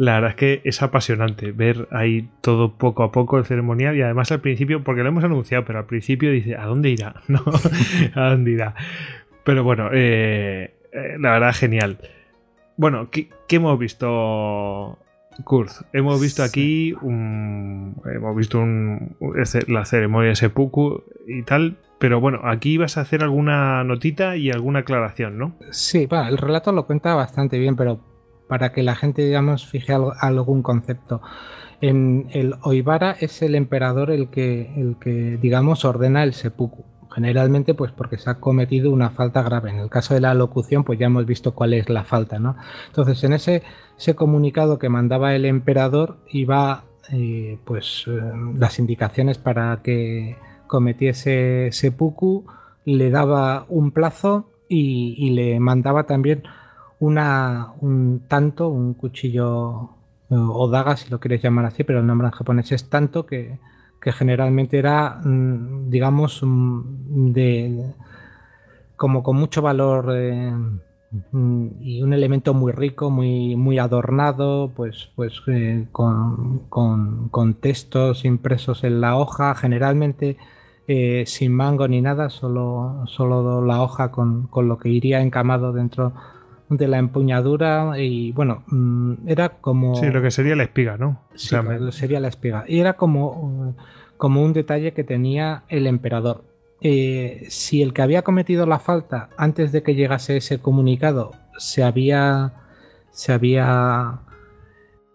la verdad es que es apasionante ver ahí todo poco a poco el ceremonial y además al principio, porque lo hemos anunciado, pero al principio dice, ¿a dónde irá? ¿No? ¿A dónde irá? Pero bueno, eh, eh, la verdad genial. Bueno, ¿qué, hemos visto Kurt, hemos visto aquí un, hemos visto un, la ceremonia de seppuku y tal, pero bueno, aquí vas a hacer alguna notita y alguna aclaración, ¿no? Sí, bueno, el relato lo cuenta bastante bien, pero para que la gente, digamos, fije algún concepto. En el Oibara es el emperador el que, el que, digamos, ordena el seppuku generalmente pues porque se ha cometido una falta grave. En el caso de la locución pues ya hemos visto cuál es la falta, ¿no? Entonces en ese, ese comunicado que mandaba el emperador iba eh, pues eh, las indicaciones para que cometiese seppuku, le daba un plazo y, le mandaba también una, un tanto, un cuchillo eh, o daga si lo quieres llamar así, pero el nombre en japonés es tanto que que generalmente era, mm, digamos, mm, de, como con mucho valor eh, mm, y un elemento muy rico, muy, muy adornado, pues, pues eh, con, con, textos impresos en la hoja, generalmente sin mango ni nada, solo, solo la hoja con, con lo que iría encamado dentro de la empuñadura y bueno, mm, era como... Sí, lo que sería la espiga, ¿no? Sí, sería la espiga. Y era como, como un detalle que tenía el emperador. Eh, si el que había cometido la falta antes de que llegase ese comunicado se había se había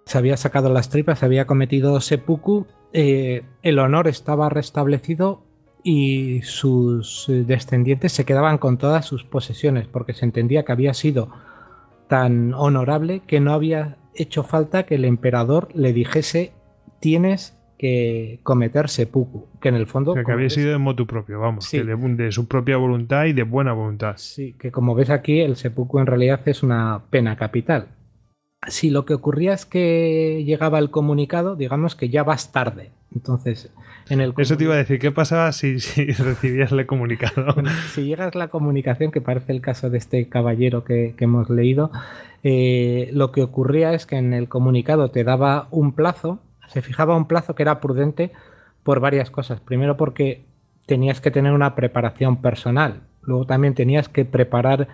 se había sacado las tripas, se había cometido seppuku, eh, el honor estaba restablecido y sus descendientes se quedaban con todas sus posesiones, porque se entendía que había sido tan honorable que no había hecho falta que el emperador le dijese tienes que cometer seppuku, que en el fondo... que había sido de motu propio, vamos, de, de, su propia voluntad y de buena voluntad. Sí, que como ves aquí, el seppuku en realidad es una pena capital. Si lo que ocurría es que llegaba el comunicado, digamos que ya vas tarde. Entonces, en el Eso te iba a decir, ¿qué pasaba si, recibías el comunicado? si llegas la comunicación, que parece el caso de este caballero que, hemos leído, eh, lo que ocurría es que en el comunicado te daba un plazo, se fijaba un plazo que era prudente por varias cosas. Primero porque tenías que tener una preparación personal, luego también tenías que preparar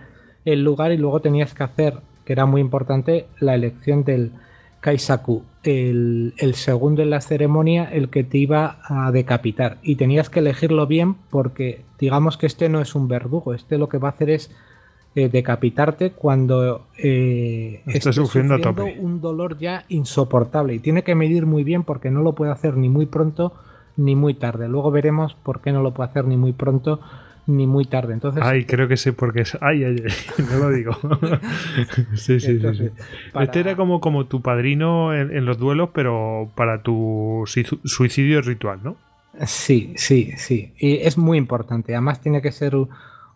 el lugar y luego tenías que hacer, que era muy importante, la elección del Kaisaku, el, segundo en la ceremonia, el que te iba a decapitar. Y tenías que elegirlo bien porque digamos que este no es un verdugo, este lo que va a hacer es eh, decapitarte cuando eh, estás sufriendo, un dolor ya insoportable. Y tiene que medir muy bien porque no lo puede hacer ni muy pronto ni muy tarde. Luego veremos por qué no lo puede hacer ni muy pronto ni muy tarde. Entonces, ay, creo que sé por qué es. Ay, ay, no lo digo. sí, sí, sí, Este era como, como tu padrino en, los duelos, pero para tu suicidio ritual, ¿no? Sí, sí, sí. Y es muy importante. Además, tiene que ser un,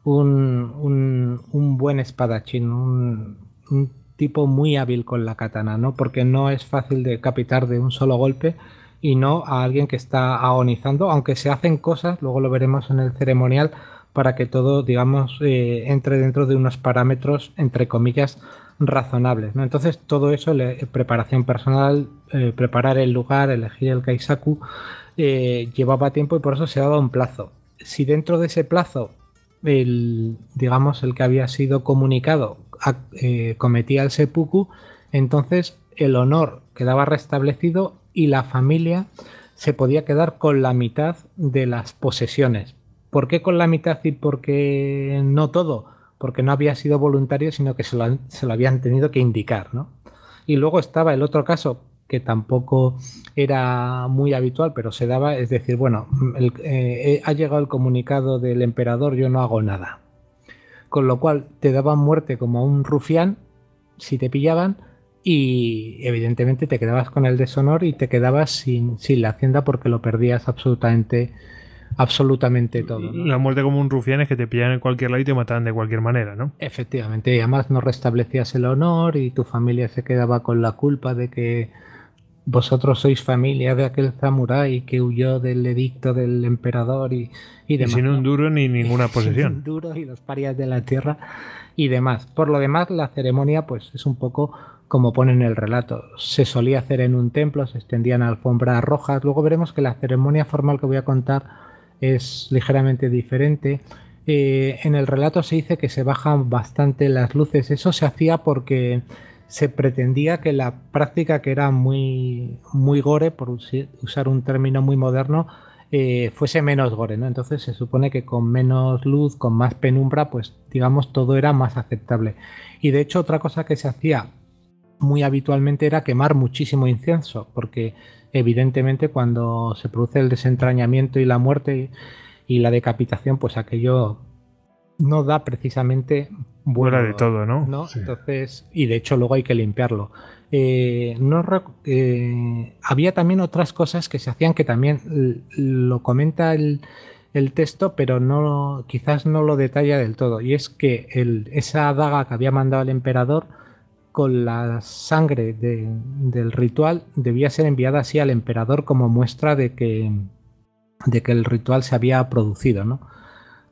un, buen espadachín, un, un, tipo muy hábil con la katana, ¿no? Porque no es fácil de capitar de un solo golpe y no a alguien que está agonizando, aunque se hacen cosas, luego lo veremos en el ceremonial para que todo, digamos, eh, entre dentro de unos parámetros, entre comillas, razonables. ¿no? Entonces, todo eso, preparación personal, eh, preparar el lugar, elegir el Kaisaku, eh, llevaba tiempo y por eso se daba un plazo. Si dentro de ese plazo, el, digamos, el que había sido comunicado cometía el seppuku, entonces el honor quedaba restablecido y la familia se podía quedar con la mitad de las posesiones. ¿Por qué con la mitad y por qué no todo? Porque no había sido voluntario, sino que se lo, habían tenido que indicar, ¿no? Y luego estaba el otro caso que tampoco era muy habitual, pero se daba, es decir, bueno, eh, ha llegado el comunicado del emperador, yo no hago nada. con lo cual te daban muerte como un rufián si te pillaban y evidentemente te quedabas con el deshonor y te quedabas sin, sin la hacienda porque lo perdías absolutamente absolutamente todo. La muerte como un rufián es que te pillan en cualquier lado y te mataban de cualquier manera, ¿no? Efectivamente, y además no restablecías el honor y tu familia se quedaba con la culpa de que vosotros sois familia de aquel samurái que huyó del edicto del emperador y, y demás. sin un duro ni ninguna posesión. Sin un duro y los parias de la tierra y demás. Por lo demás, la ceremonia pues es un poco como pone en el relato. Se solía hacer en un templo, se extendían alfombras rojas. Luego veremos que la ceremonia formal que voy a contar es ligeramente diferente. Eh, en el relato se dice que se bajan bastante las luces. Eso se hacía porque se pretendía que la práctica, que era muy, muy gore, por usar un término muy moderno, eh, fuese menos gore. Entonces se supone que con menos luz, con más penumbra, pues digamos todo era más aceptable. Y de hecho otra cosa que se hacía muy habitualmente era quemar muchísimo incienso, porque evidentemente cuando se produce el desentrañamiento y la muerte y, la decapitación, pues aquello no da precisamente buena de todo, ¿no? Entonces, y de hecho luego hay que limpiarlo. Eh, no, eh, había también otras cosas que se hacían que también lo comenta el, el, texto, pero no quizás no lo detalla del todo. Y es que el, esa daga que había mandado el emperador con la sangre del ritual debía ser enviada así al emperador como muestra de que, de que el ritual se había producido, ¿no?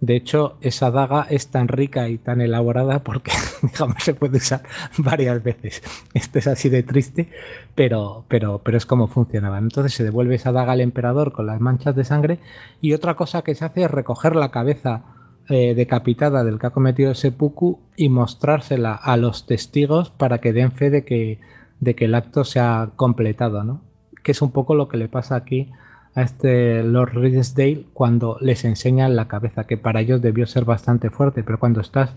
De hecho, esa daga es tan rica y tan elaborada porque, digamos, se puede usar varias veces. Esto es así de triste, pero, pero, pero es como funcionaba. Entonces se devuelve esa daga al emperador con las manchas de sangre y otra cosa que se hace es recoger la cabeza eh, decapitada del que ha cometido ese puku y mostrársela a los testigos para que den fe de que, de que el acto se ha completado, ¿no? Que es un poco lo que le pasa aquí a este Lord Ridsdale cuando les enseñan la cabeza, que para ellos debió ser bastante fuerte, pero cuando estás,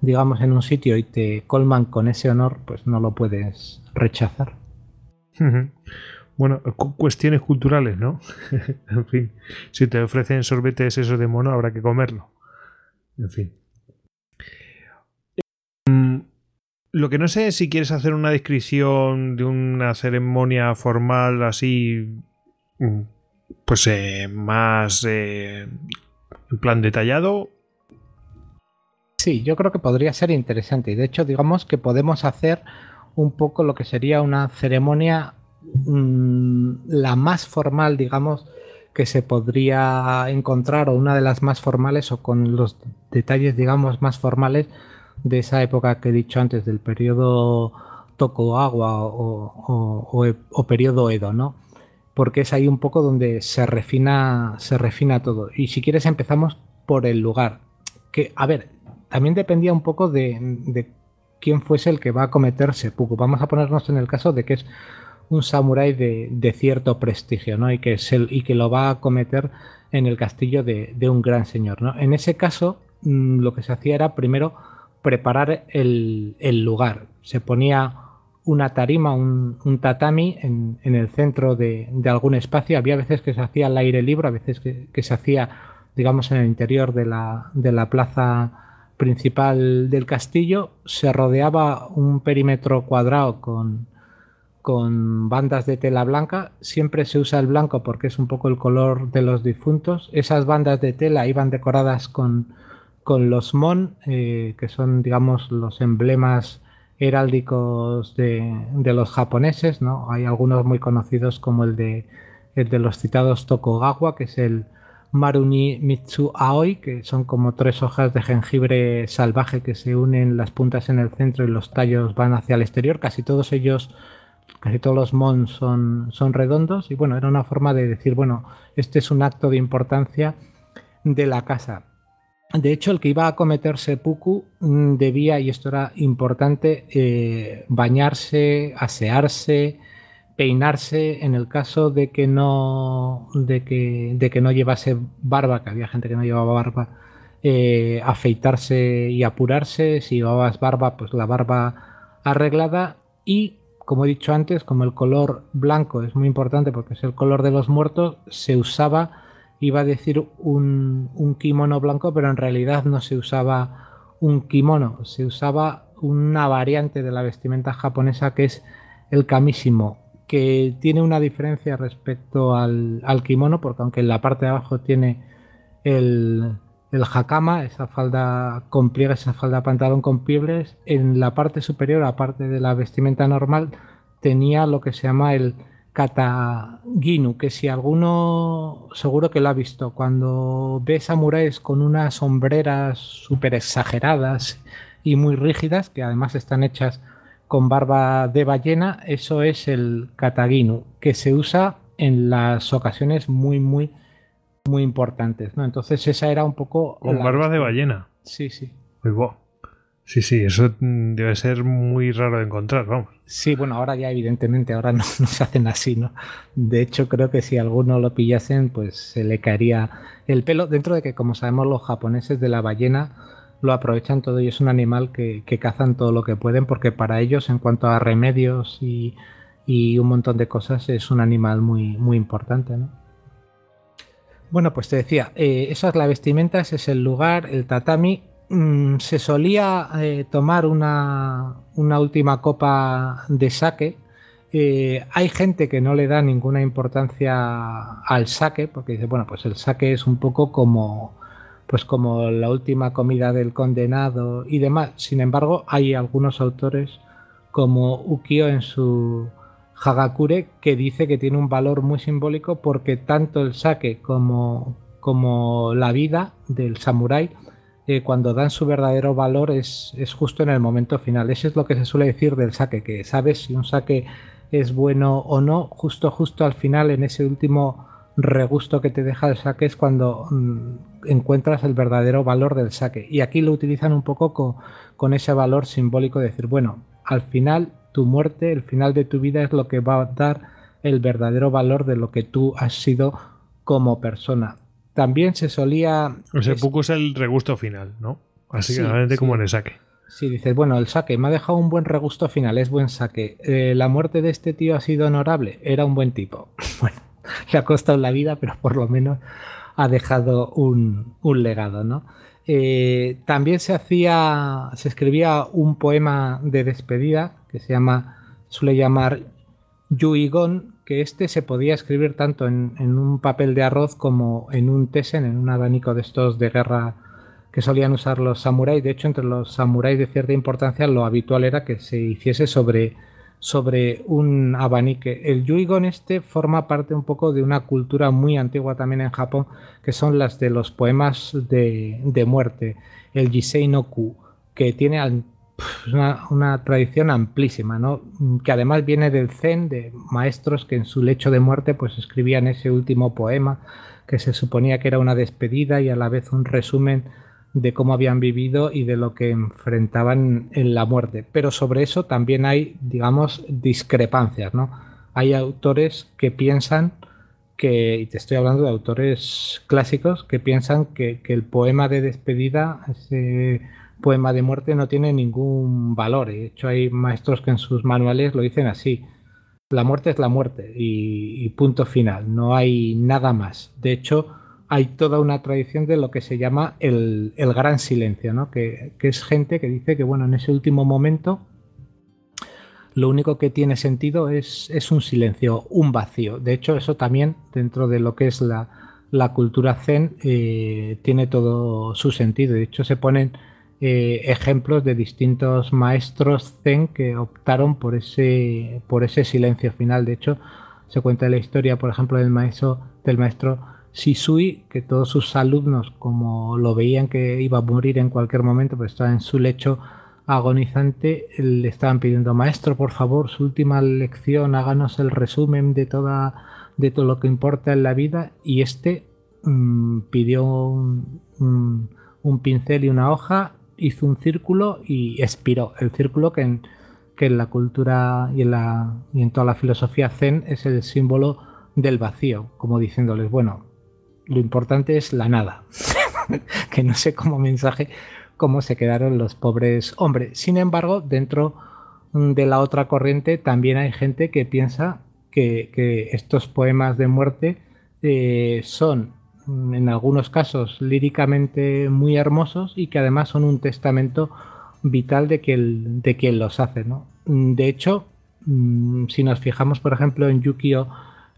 digamos, en un sitio y te colman con ese honor, pues no lo puedes rechazar. Bueno, cuestiones culturales, ¿no? en fin, si te ofrecen sorbetes eso de mono, habrá que comerlo. En fin. Em, lo que no sé es si quieres hacer una descripción de una ceremonia formal así, mm, pues eh, más eh, en plan detallado. Sí, yo creo que podría ser interesante. Y de hecho, digamos que podemos hacer un poco lo que sería una ceremonia mm, la más formal, digamos, que se podría encontrar o una de las más formales o con los detalles digamos más formales de esa época que he dicho antes del periodo Tokugawa o, o, o, periodo Edo, ¿no? Porque es ahí un poco donde se refina, se refina todo. Y si quieres empezamos por el lugar. Que, a ver, también dependía un poco de, de quién fuese el que va a cometer seppuku. Vamos a ponernos en el caso de que es un samurái de, cierto prestigio, ¿no? Y que, es el, y que lo va a cometer en el castillo de, un gran señor, ¿no? En ese caso, mm, lo que se hacía era primero preparar el, lugar. Se ponía una tarima, un, tatami en, el centro de, algún espacio. Había veces que se hacía al aire libre, a veces que, se hacía, digamos, en el interior de la, de la plaza principal del castillo. Se rodeaba un perímetro cuadrado con, con bandas de tela blanca. Siempre se usa el blanco porque es un poco el color de los difuntos. Esas bandas de tela iban decoradas con, con los mon, eh, que son, digamos, los emblemas heráldicos de, de, los japoneses. ¿no? Hay algunos muy conocidos como el de, el de los citados Tokugawa, que es el Maruni Mitsu Aoi, que son como tres hojas de jengibre salvaje que se unen las puntas en el centro y los tallos van hacia el exterior. Casi todos ellos casi todos los mons son, son redondos y bueno, era una forma de decir, bueno, este es un acto de importancia de la casa. De hecho, el que iba a cometer seppuku mm, debía, y esto era importante, eh, bañarse, asearse, peinarse en el caso de que no de que, de que no llevase barba, que había gente que no llevaba barba, eh, afeitarse y apurarse, si llevabas barba, pues la barba arreglada. Y como he dicho antes, como el color blanco es muy importante porque es el color de los muertos, se usaba, iba a decir un, kimono blanco, pero en realidad no se usaba un kimono, se usaba una variante de la vestimenta japonesa que es el kamisimo, que tiene una diferencia respecto al, kimono, porque aunque en la parte de abajo tiene el, el hakama, esa falda con pliegues, esa falda pantalón con pliegues, en la parte superior, aparte de la vestimenta normal, tenía lo que se llama el kataginu, que si alguno seguro que lo ha visto, cuando ve samuráis con unas sombreras súper exageradas y muy rígidas, que además están hechas con barba de ballena, eso es el kataginu, que se usa en las ocasiones muy, muy, muy importantes. ¿no? Entonces esa era un poco... Con barba de ballena. Sí, sí. Sí, sí, eso mm, debe ser muy raro de encontrar, vamos. Sí, bueno, ahora ya evidentemente, ahora no, no, se hacen así, ¿no? De hecho, creo que si alguno lo pillasen, pues se le caería el pelo, dentro de que, como sabemos, los japoneses de la ballena lo aprovechan todo y es un animal que, cazan todo lo que pueden porque para ellos en cuanto a remedios y, un montón de cosas es un animal muy, muy importante. Bueno, pues te decía, eh, esa es la vestimenta, ese es el lugar, el tatami. Mm, se solía eh, tomar una, última copa de sake. Eh, hay gente que no le da ninguna importancia al sake porque dice, bueno, pues el sake es un poco como pues como la última comida del condenado y demás. Sin embargo, hay algunos autores como Ukio en su Hagakure que dice que tiene un valor muy simbólico porque tanto el sake como, como la vida del samurái eh, cuando dan su verdadero valor es, es, justo en el momento final. Eso es lo que se suele decir del sake, que sabes si un sake es bueno o no, justo justo al final en ese último regusto que te deja el saque es cuando mm, encuentras el verdadero valor del saque. Y aquí lo utilizan un poco con, ese valor simbólico de decir, bueno, al final tu muerte, el final de tu vida es lo que va a dar el verdadero valor de lo que tú has sido como persona. También se solía... El seppuku es el regusto final, ¿no? Así que como en el saque. Sí, dices, bueno, el saque me ha dejado un buen regusto final, es buen saque. Eh, la muerte de este tío ha sido honorable, era un buen tipo. bueno, le ha costado la vida, pero por lo menos ha dejado un, legado, ¿no? Eh, también se hacía, se escribía un poema de despedida que se llama, suele llamar Yuigon, que este se podía escribir tanto en, un papel de arroz como en un tesen, en un abanico de estos de guerra que solían usar los samuráis. De hecho, entre los samuráis de cierta importancia, lo habitual era que se hiciese sobre sobre un abanique. El yuigon este forma parte un poco de una cultura muy antigua también en Japón, que son las de los poemas de, muerte, el Jisei no Ku, que tiene una, tradición amplísima, ¿no? que además viene del zen, de maestros que en su lecho de muerte pues escribían ese último poema, que se suponía que era una despedida y a la vez un resumen de cómo habían vivido y de lo que enfrentaban en la muerte. Pero sobre eso también hay, digamos, discrepancias, ¿no? Hay autores que piensan que, y te estoy hablando de autores clásicos, que piensan que, el poema de despedida, ese poema de muerte, no tiene ningún valor. De hecho, hay maestros que en sus manuales lo dicen así. La muerte es la muerte y punto final, no hay nada más. De hecho, hay toda una tradición de lo que se llama el, gran silencio, ¿no? que, es gente que dice que bueno, en ese último momento lo único que tiene sentido es, es un silencio, un vacío. De hecho, eso también dentro de lo que es la, cultura zen eh, tiene todo su sentido. De hecho, se ponen eh, ejemplos de distintos maestros zen que optaron por ese, por ese silencio final. De hecho, se cuenta la historia, por ejemplo, del maestro, del maestro Shisui, que todos sus alumnos, como lo veían que iba a morir en cualquier momento, pues estaba en su lecho agonizante, le estaban pidiendo, maestro, por favor, su última lección, háganos el resumen de toda de todo lo que importa en la vida, y este mm, pidió un, pincel y una hoja, hizo un círculo y expiró. El círculo que en, que en la cultura y en, la, y en toda la filosofía zen es el símbolo del vacío, como diciéndoles, bueno, lo importante es la nada. que no sé como mensaje cómo se quedaron los pobres hombres. Sin embargo, dentro de la otra corriente también hay gente que piensa que, estos poemas de muerte eh, son mm, en algunos casos líricamente muy hermosos y que además son un testamento vital de quien, de quien los hace. ¿no? De hecho, mm, si nos fijamos, por ejemplo, en Yukio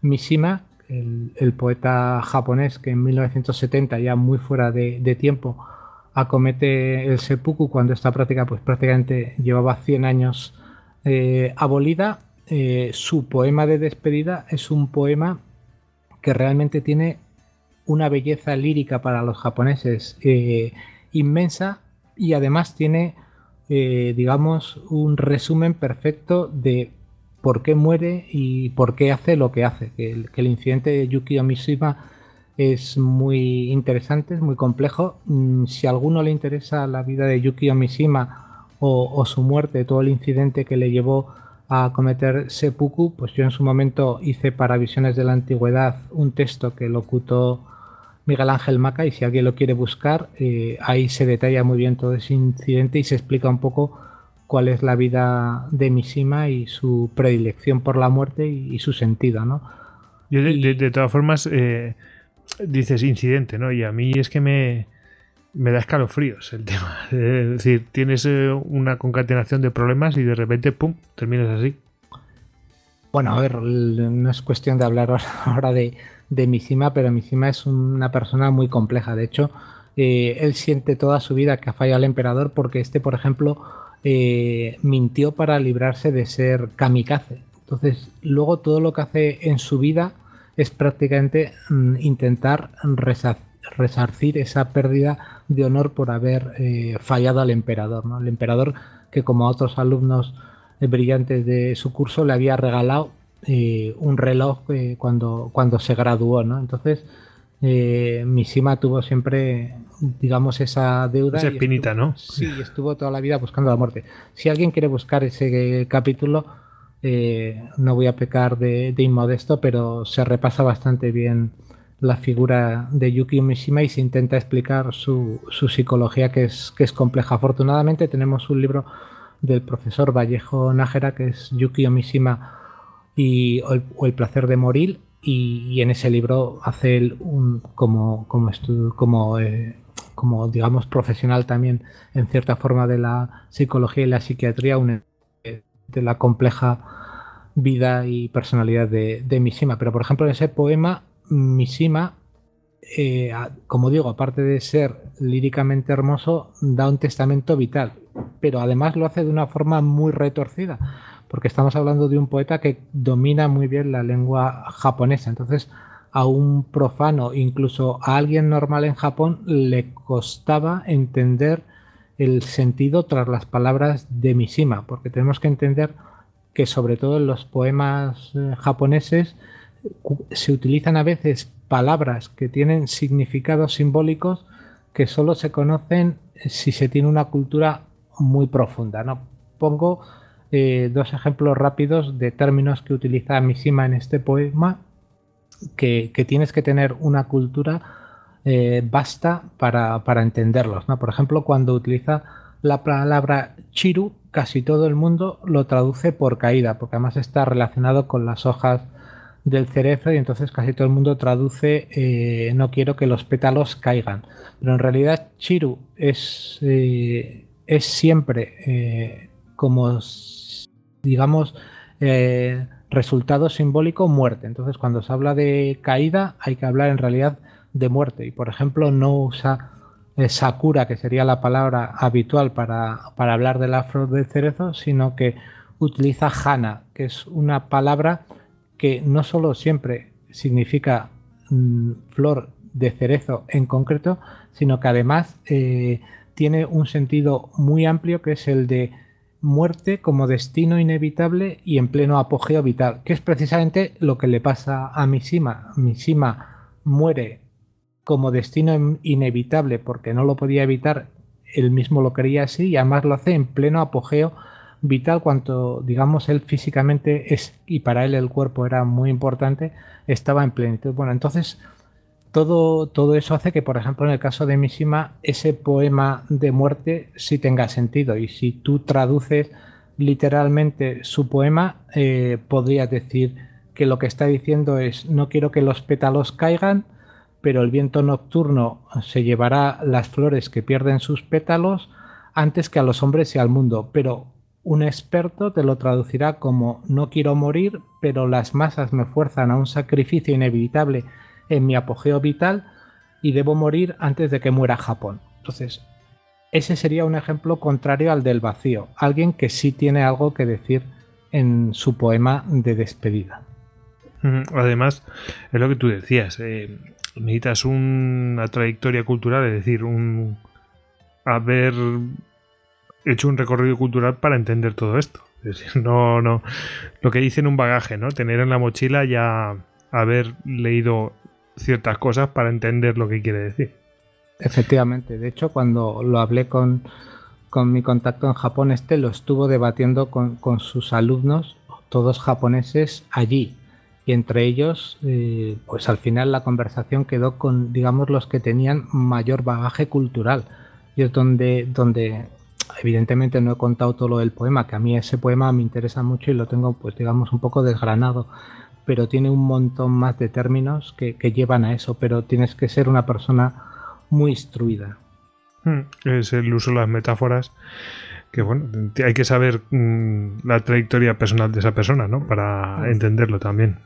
Mishima, el, poeta japonés que en 1970, ya muy fuera de, tiempo, acomete el seppuku cuando esta práctica pues prácticamente llevaba 100 años eh, abolida, eh, su poema de despedida es un poema que realmente tiene una belleza lírica para los japoneses eh, inmensa y además tiene, digamos, un resumen perfecto de por qué muere y por qué hace lo que hace. Que el, incidente de Yukio Mishima es muy interesante, es muy complejo. Mm, si a alguno le interesa la vida de Yukio Mishima o, su muerte, todo el incidente que le llevó a cometer seppuku, pues yo en su momento hice para Visiones de la Antigüedad un texto que locutó Miguel Ángel Maca y si alguien lo quiere buscar, eh, ahí se detalla muy bien todo ese incidente y se explica un poco cuál es la vida de Mishima y su predilección por la muerte y, su sentido, ¿no? de, todas formas, eh, dices incidente, ¿no? Y a mí es que me, me da escalofríos el tema. Es decir, tienes eh, una concatenación de problemas y de repente, ¡pum!, terminas así. Bueno, a ver, no es cuestión de hablar ahora de, de Mishima, pero Mishima es una persona muy compleja. De hecho, eh, él siente toda su vida que ha fallado al emperador porque este, por ejemplo, eh, mintió para librarse de ser kamikaze. Entonces, luego todo lo que hace en su vida es prácticamente mm, intentar resarcir esa pérdida de honor por haber eh, fallado al emperador. El emperador que como a otros alumnos brillantes de su curso le había regalado un reloj cuando, cuando se graduó. ¿no? Entonces, Mishima tuvo siempre digamos, esa deuda. Esa espinita, ¿no? Sí, estuvo toda la vida buscando la muerte. Si alguien quiere buscar ese capítulo, eh, no voy a pecar de, inmodesto, pero se repasa bastante bien la figura de Yuki Mishima y se intenta explicar su, psicología, que es, que es compleja. Afortunadamente tenemos un libro del profesor Vallejo Nájera, que es Yuki Mishima y, el, placer de morir, y, en ese libro hace un, como, como, como eh, como digamos profesional también en cierta forma de la psicología y la psiquiatría, de la compleja vida y personalidad de, de Mishima. Pero por ejemplo en ese poema, Mishima, eh, como digo, aparte de ser líricamente hermoso, da un testamento vital, pero además lo hace de una forma muy retorcida, porque estamos hablando de un poeta que domina muy bien la lengua japonesa. Entonces, a un profano, incluso a alguien normal en Japón, le costaba entender el sentido tras las palabras de Mishima, porque tenemos que entender que sobre todo en los poemas eh, japoneses se utilizan a veces palabras que tienen significados simbólicos que solo se conocen si se tiene una cultura muy profunda. ¿no? Pongo eh, dos ejemplos rápidos de términos que utiliza Mishima en este poema que, tienes que tener una cultura eh, basta para, entenderlos. ¿no? Por ejemplo, cuando utiliza la palabra chiru, casi todo el mundo lo traduce por caída, porque además está relacionado con las hojas del cerebro y entonces casi todo el mundo traduce eh, no quiero que los pétalos caigan. Pero en realidad chiru es, eh, es siempre como, digamos, resultado simbólico muerte. Entonces, cuando se habla de caída, hay que hablar en realidad de muerte. Y por ejemplo, no usa eh, Sakura, que sería la palabra habitual para, hablar de la flor del cerezo, sino que utiliza Hana, que es una palabra que no solo siempre significa mm, flor de cerezo en concreto, sino que además eh, tiene un sentido muy amplio que es el de muerte como destino inevitable y en pleno apogeo vital, que es precisamente lo que le pasa a Mishima. Mishima muere como destino inevitable porque no lo podía evitar, él mismo lo quería así y además lo hace en pleno apogeo vital cuanto digamos él físicamente es y para él el cuerpo era muy importante, estaba en plenitud. Bueno, entonces todo, todo eso hace que, por ejemplo, en el caso de Mishima, ese poema de muerte sí tenga sentido. Y si tú traduces literalmente su poema, eh, podrías decir que lo que está diciendo es no quiero que los pétalos caigan, pero el viento nocturno se llevará las flores que pierden sus pétalos antes que a los hombres y al mundo. Pero un experto te lo traducirá como no quiero morir, pero las masas me fuerzan a un sacrificio inevitable en mi apogeo vital y debo morir antes de que muera Japón. Entonces, ese sería un ejemplo contrario al del vacío, alguien que sí tiene algo que decir en su poema de despedida. Además, es lo que tú decías, eh, necesitas una trayectoria cultural, es decir, un haber hecho un recorrido cultural para entender todo esto. Es decir, no, no, lo que dice en un bagaje, ¿no? Tener en la mochila ya haber leído ciertas cosas para entender lo que quiere decir. Efectivamente, de hecho, cuando lo hablé con, con mi contacto en Japón, este lo estuvo debatiendo con, con sus alumnos, todos japoneses, allí. Y entre ellos, eh, pues al final la conversación quedó con, digamos, los que tenían mayor bagaje cultural. Y es donde, donde evidentemente no he contado todo lo del poema, que a mí ese poema me interesa mucho y lo tengo, pues digamos, un poco desgranado, pero tiene un montón más de términos que, llevan a eso, pero tienes que ser una persona muy instruida. Hmm, es el uso de las metáforas que bueno, hay que saber mm, la trayectoria personal de esa persona, ¿no? Para entenderlo también.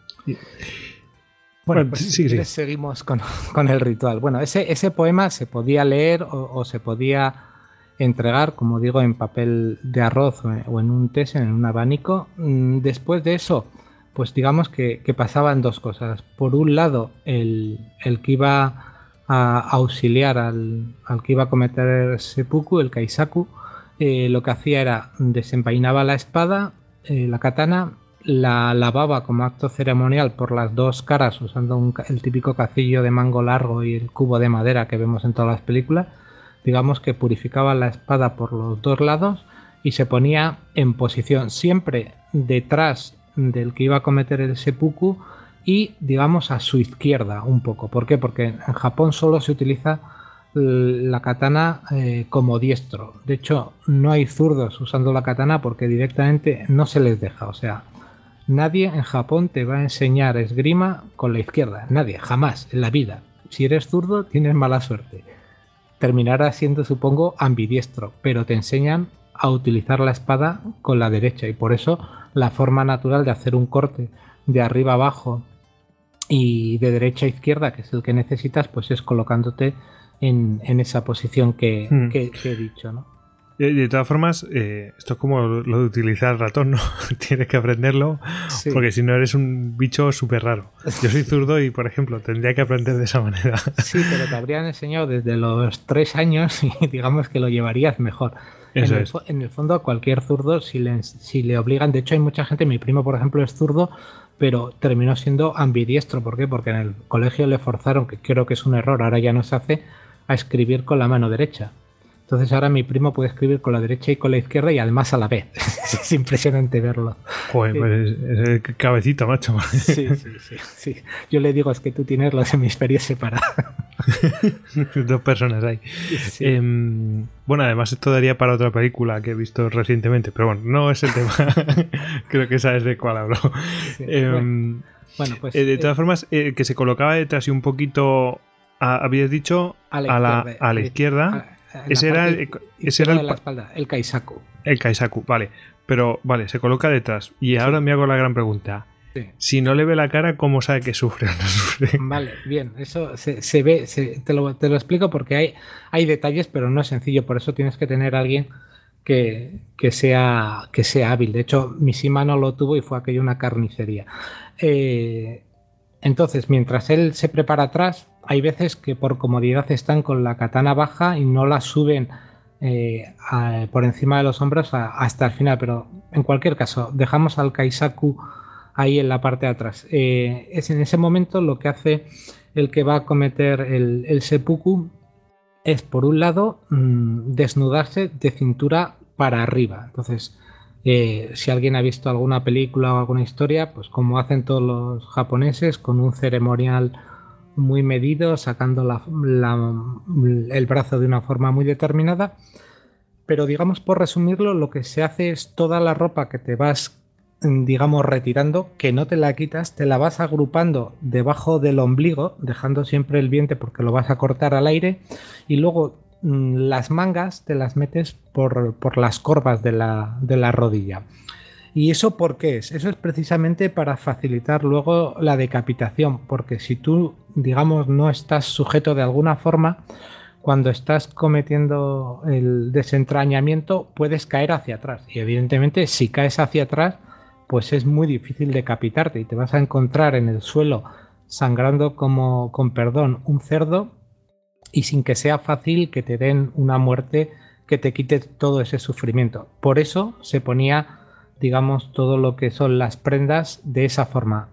Bueno, pues seguimos con, el ritual. Bueno, ese, ese poema se podía leer o se podía entregar, como digo, en papel de arroz o en un test, en un abanico. Mm, después de eso, pues digamos que, pasaban dos cosas. Por un lado, el, que iba a auxiliar al, que iba a cometer seppuku, el kaisaku, eh, lo que hacía era desenvainaba la espada, eh, la katana, la lavaba como acto ceremonial por las dos caras usando el típico cacillo de mango largo y el cubo de madera que vemos en todas las películas digamos que purificaba la espada por los dos lados y se ponía en posición siempre detrás del que iba a cometer el seppuku y digamos a su izquierda un poco. ¿Por qué? Porque en Japón solo se utiliza la katana eh, como diestro. De hecho, no hay zurdos usando la katana porque directamente no se les deja. O sea, nadie en Japón te va a enseñar esgrima con la izquierda. Nadie, jamás, en la vida. Si eres zurdo, tienes mala suerte terminará siendo, supongo, ambidiestro, pero te enseñan a utilizar la espada con la derecha y por eso la forma natural de hacer un corte de arriba abajo y de derecha a izquierda, que es el que necesitas, pues es colocándote en, esa posición que, hmm. que he dicho, ¿no? De, todas formas, eh, esto es como lo de utilizar el ratón, ¿no? Tienes que aprenderlo porque si no eres un bicho súper raro. Yo soy zurdo y, por ejemplo, tendría que aprender de esa manera. Sí, pero te habrían enseñado desde los tres años y digamos que lo llevarías mejor. En, el, en el fondo, a cualquier zurdo, si le, si le obligan, de hecho hay mucha gente, mi primo por ejemplo es zurdo, pero terminó siendo ambidiestro. ¿Por qué? Porque en el colegio le forzaron, que creo que es un error, ahora ya no se hace, a escribir con la mano derecha. Entonces ahora mi primo puede escribir con la derecha y con la izquierda y además a la vez. es impresionante verlo. Joder, pues es, cabecita, macho. sí, sí, sí, Yo le digo, es que tú tienes los hemisferios separados. Dos personas ahí. Em, bueno, además esto daría para otra película que he visto recientemente, pero bueno, no es el tema. Creo que sabes de cuál hablo. Em, bueno, pues... Eh, de todas eh, formas, eh, que se colocaba detrás y un poquito... habías dicho a la, a la izquierda ese era, el, ese era la espalda, el Kaisaku. El Kaisaku, vale. Pero vale, se coloca detrás. Y ahora me hago la gran pregunta. Si no le ve la cara, ¿cómo sabe que sufre o no sufre? Vale, bien, eso se, ve, te, lo, explico porque hay, hay detalles, pero no es sencillo, por eso tienes que tener a alguien que, sea, que sea hábil. De hecho, Mishima no lo tuvo y fue aquello una carnicería. Eh, entonces, mientras él se prepara atrás, hay veces que por comodidad están con la katana baja y no la suben eh, por encima de los hombros hasta el final. Pero en cualquier caso, dejamos al Kaisaku ahí en la parte de atrás. Eh, es en ese momento lo que hace el que va a cometer el, seppuku es, por un lado, mm, desnudarse de cintura para arriba. Entonces, eh, si alguien ha visto alguna película o alguna historia, pues como hacen todos los japoneses, con un ceremonial muy medido, sacando el brazo de una forma muy determinada. Pero digamos, por resumirlo, lo que se hace es toda la ropa que te vas mm, digamos, retirando, que no te la quitas, te la vas agrupando debajo del ombligo, dejando siempre el vientre porque lo vas a cortar al aire, y luego las mangas te las metes por, por las corvas de la, de la rodilla. ¿Y eso por qué es? Eso es precisamente para facilitar luego la decapitación, porque si tú, digamos, no estás sujeto de alguna forma, cuando estás cometiendo el desentrañamiento puedes caer hacia atrás. Y evidentemente si caes hacia atrás, pues es muy difícil decapitarte y te vas a encontrar en el suelo sangrando como, con perdón, un cerdo y sin que sea fácil que te den una muerte que te quite todo ese sufrimiento. Por eso se ponía digamos, todo lo que son las prendas de esa forma.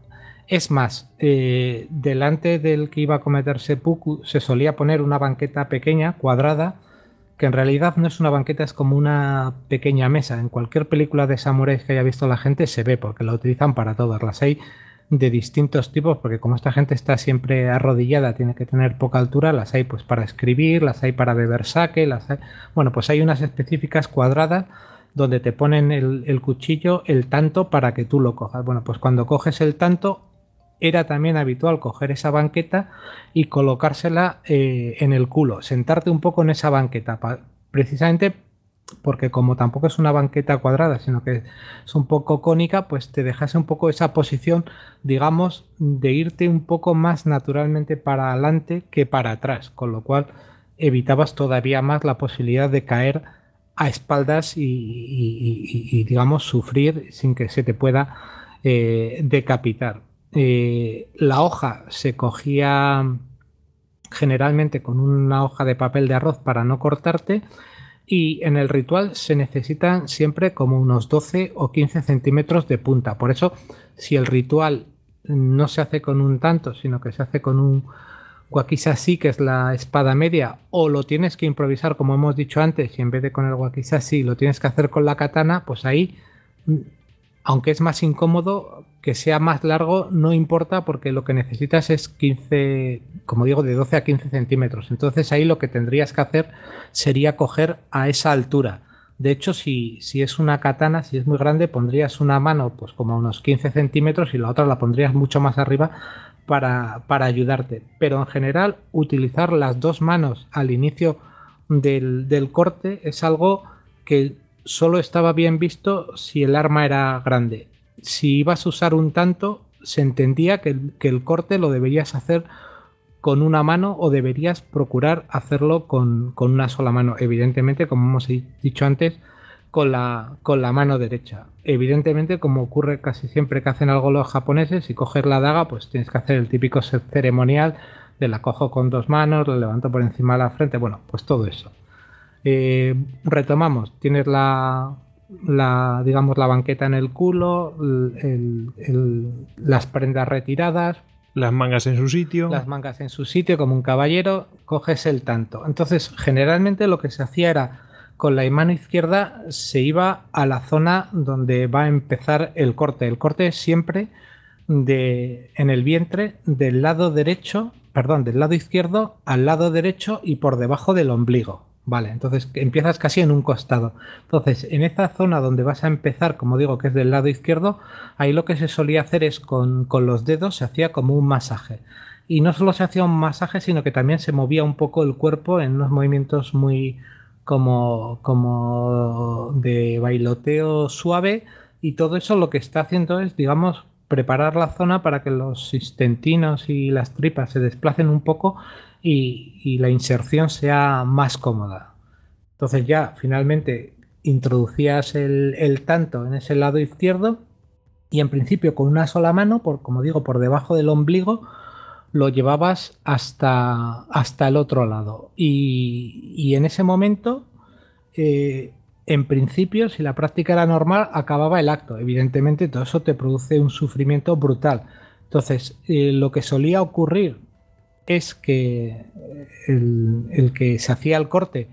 Es más, eh, delante del que iba a cometer seppuku se solía poner una banqueta pequeña, cuadrada, que en realidad no es una banqueta, es como una pequeña mesa. En cualquier película de samuráis que haya visto la gente se ve, porque la utilizan para todas. Las hay de distintos tipos, porque como esta gente está siempre arrodillada, tiene que tener poca altura, las hay pues para escribir, las hay para beber sake, las hay... Bueno, pues hay unas específicas cuadradas donde te ponen el, cuchillo, el tanto para que tú lo cojas. Bueno, pues cuando coges el tanto, era también habitual coger esa banqueta y colocársela eh, en el culo, sentarte un poco en esa banqueta, precisamente porque como tampoco es una banqueta cuadrada, sino que es un poco cónica, pues te dejase un poco esa posición, digamos, de irte un poco más naturalmente para adelante que para atrás, con lo cual evitabas todavía más la posibilidad de caer a espaldas y, digamos, sufrir sin que se te pueda eh, decapitar. Eh, la hoja se cogía generalmente con una hoja de papel de arroz para no cortarte y en el ritual se necesitan siempre como unos 12 o 15 centímetros de punta. Por eso, si el ritual no se hace con un tanto, sino que se hace con un Wakizashi, que es la espada media, o lo tienes que improvisar como hemos dicho antes, y en vez de con el Wakizashi lo tienes que hacer con la katana, pues ahí, aunque es más incómodo, que sea más largo no importa porque lo que necesitas es 15, como digo, de 12 a 15 centímetros. Entonces ahí lo que tendrías que hacer sería coger a esa altura. De hecho, si, si, es una katana, si es muy grande, pondrías una mano pues como a unos 15 centímetros y la otra la pondrías mucho más arriba para, ayudarte. Pero en general, utilizar las dos manos al inicio del, corte es algo que solo estaba bien visto si el arma era grande. Si ibas a usar un tanto, se entendía que el, corte lo deberías hacer con una mano o deberías procurar hacerlo con, una sola mano. Evidentemente, como hemos dicho antes, con la, con la mano derecha. Evidentemente, como ocurre casi siempre que hacen algo los japoneses, si coges la daga, pues tienes que hacer el típico ceremonial de la cojo con dos manos, la levanto por encima de la frente, bueno, pues todo eso. Eh, retomamos, tienes la, la, digamos, la banqueta en el culo, las prendas retiradas. Las mangas en su sitio. Las mangas en su sitio, como un caballero, coges el tanto. Entonces, generalmente lo que se hacía era con la mano izquierda se iba a la zona donde va a empezar el corte. El corte es siempre de, en el vientre del lado derecho, perdón, del lado izquierdo al lado derecho y por debajo del ombligo. Vale, entonces empiezas casi en un costado. Entonces, en esta zona donde vas a empezar, como digo, que es del lado izquierdo, ahí lo que se solía hacer es con, con los dedos se hacía como un masaje. Y no solo se hacía un masaje, sino que también se movía un poco el cuerpo en unos movimientos muy, como, como de bailoteo suave y todo eso lo que está haciendo es, digamos, preparar la zona para que los intestinos y las tripas se desplacen un poco y, la inserción sea más cómoda. Entonces ya finalmente introducías el, el, tanto en ese lado izquierdo y en principio con una sola mano, por, como digo, por debajo del ombligo, lo llevabas hasta, hasta el otro lado. Y, en ese momento, eh, en principio, si la práctica era normal, acababa el acto. Evidentemente, todo eso te produce un sufrimiento brutal. Entonces, eh, lo que solía ocurrir es que el, el que se hacía el corte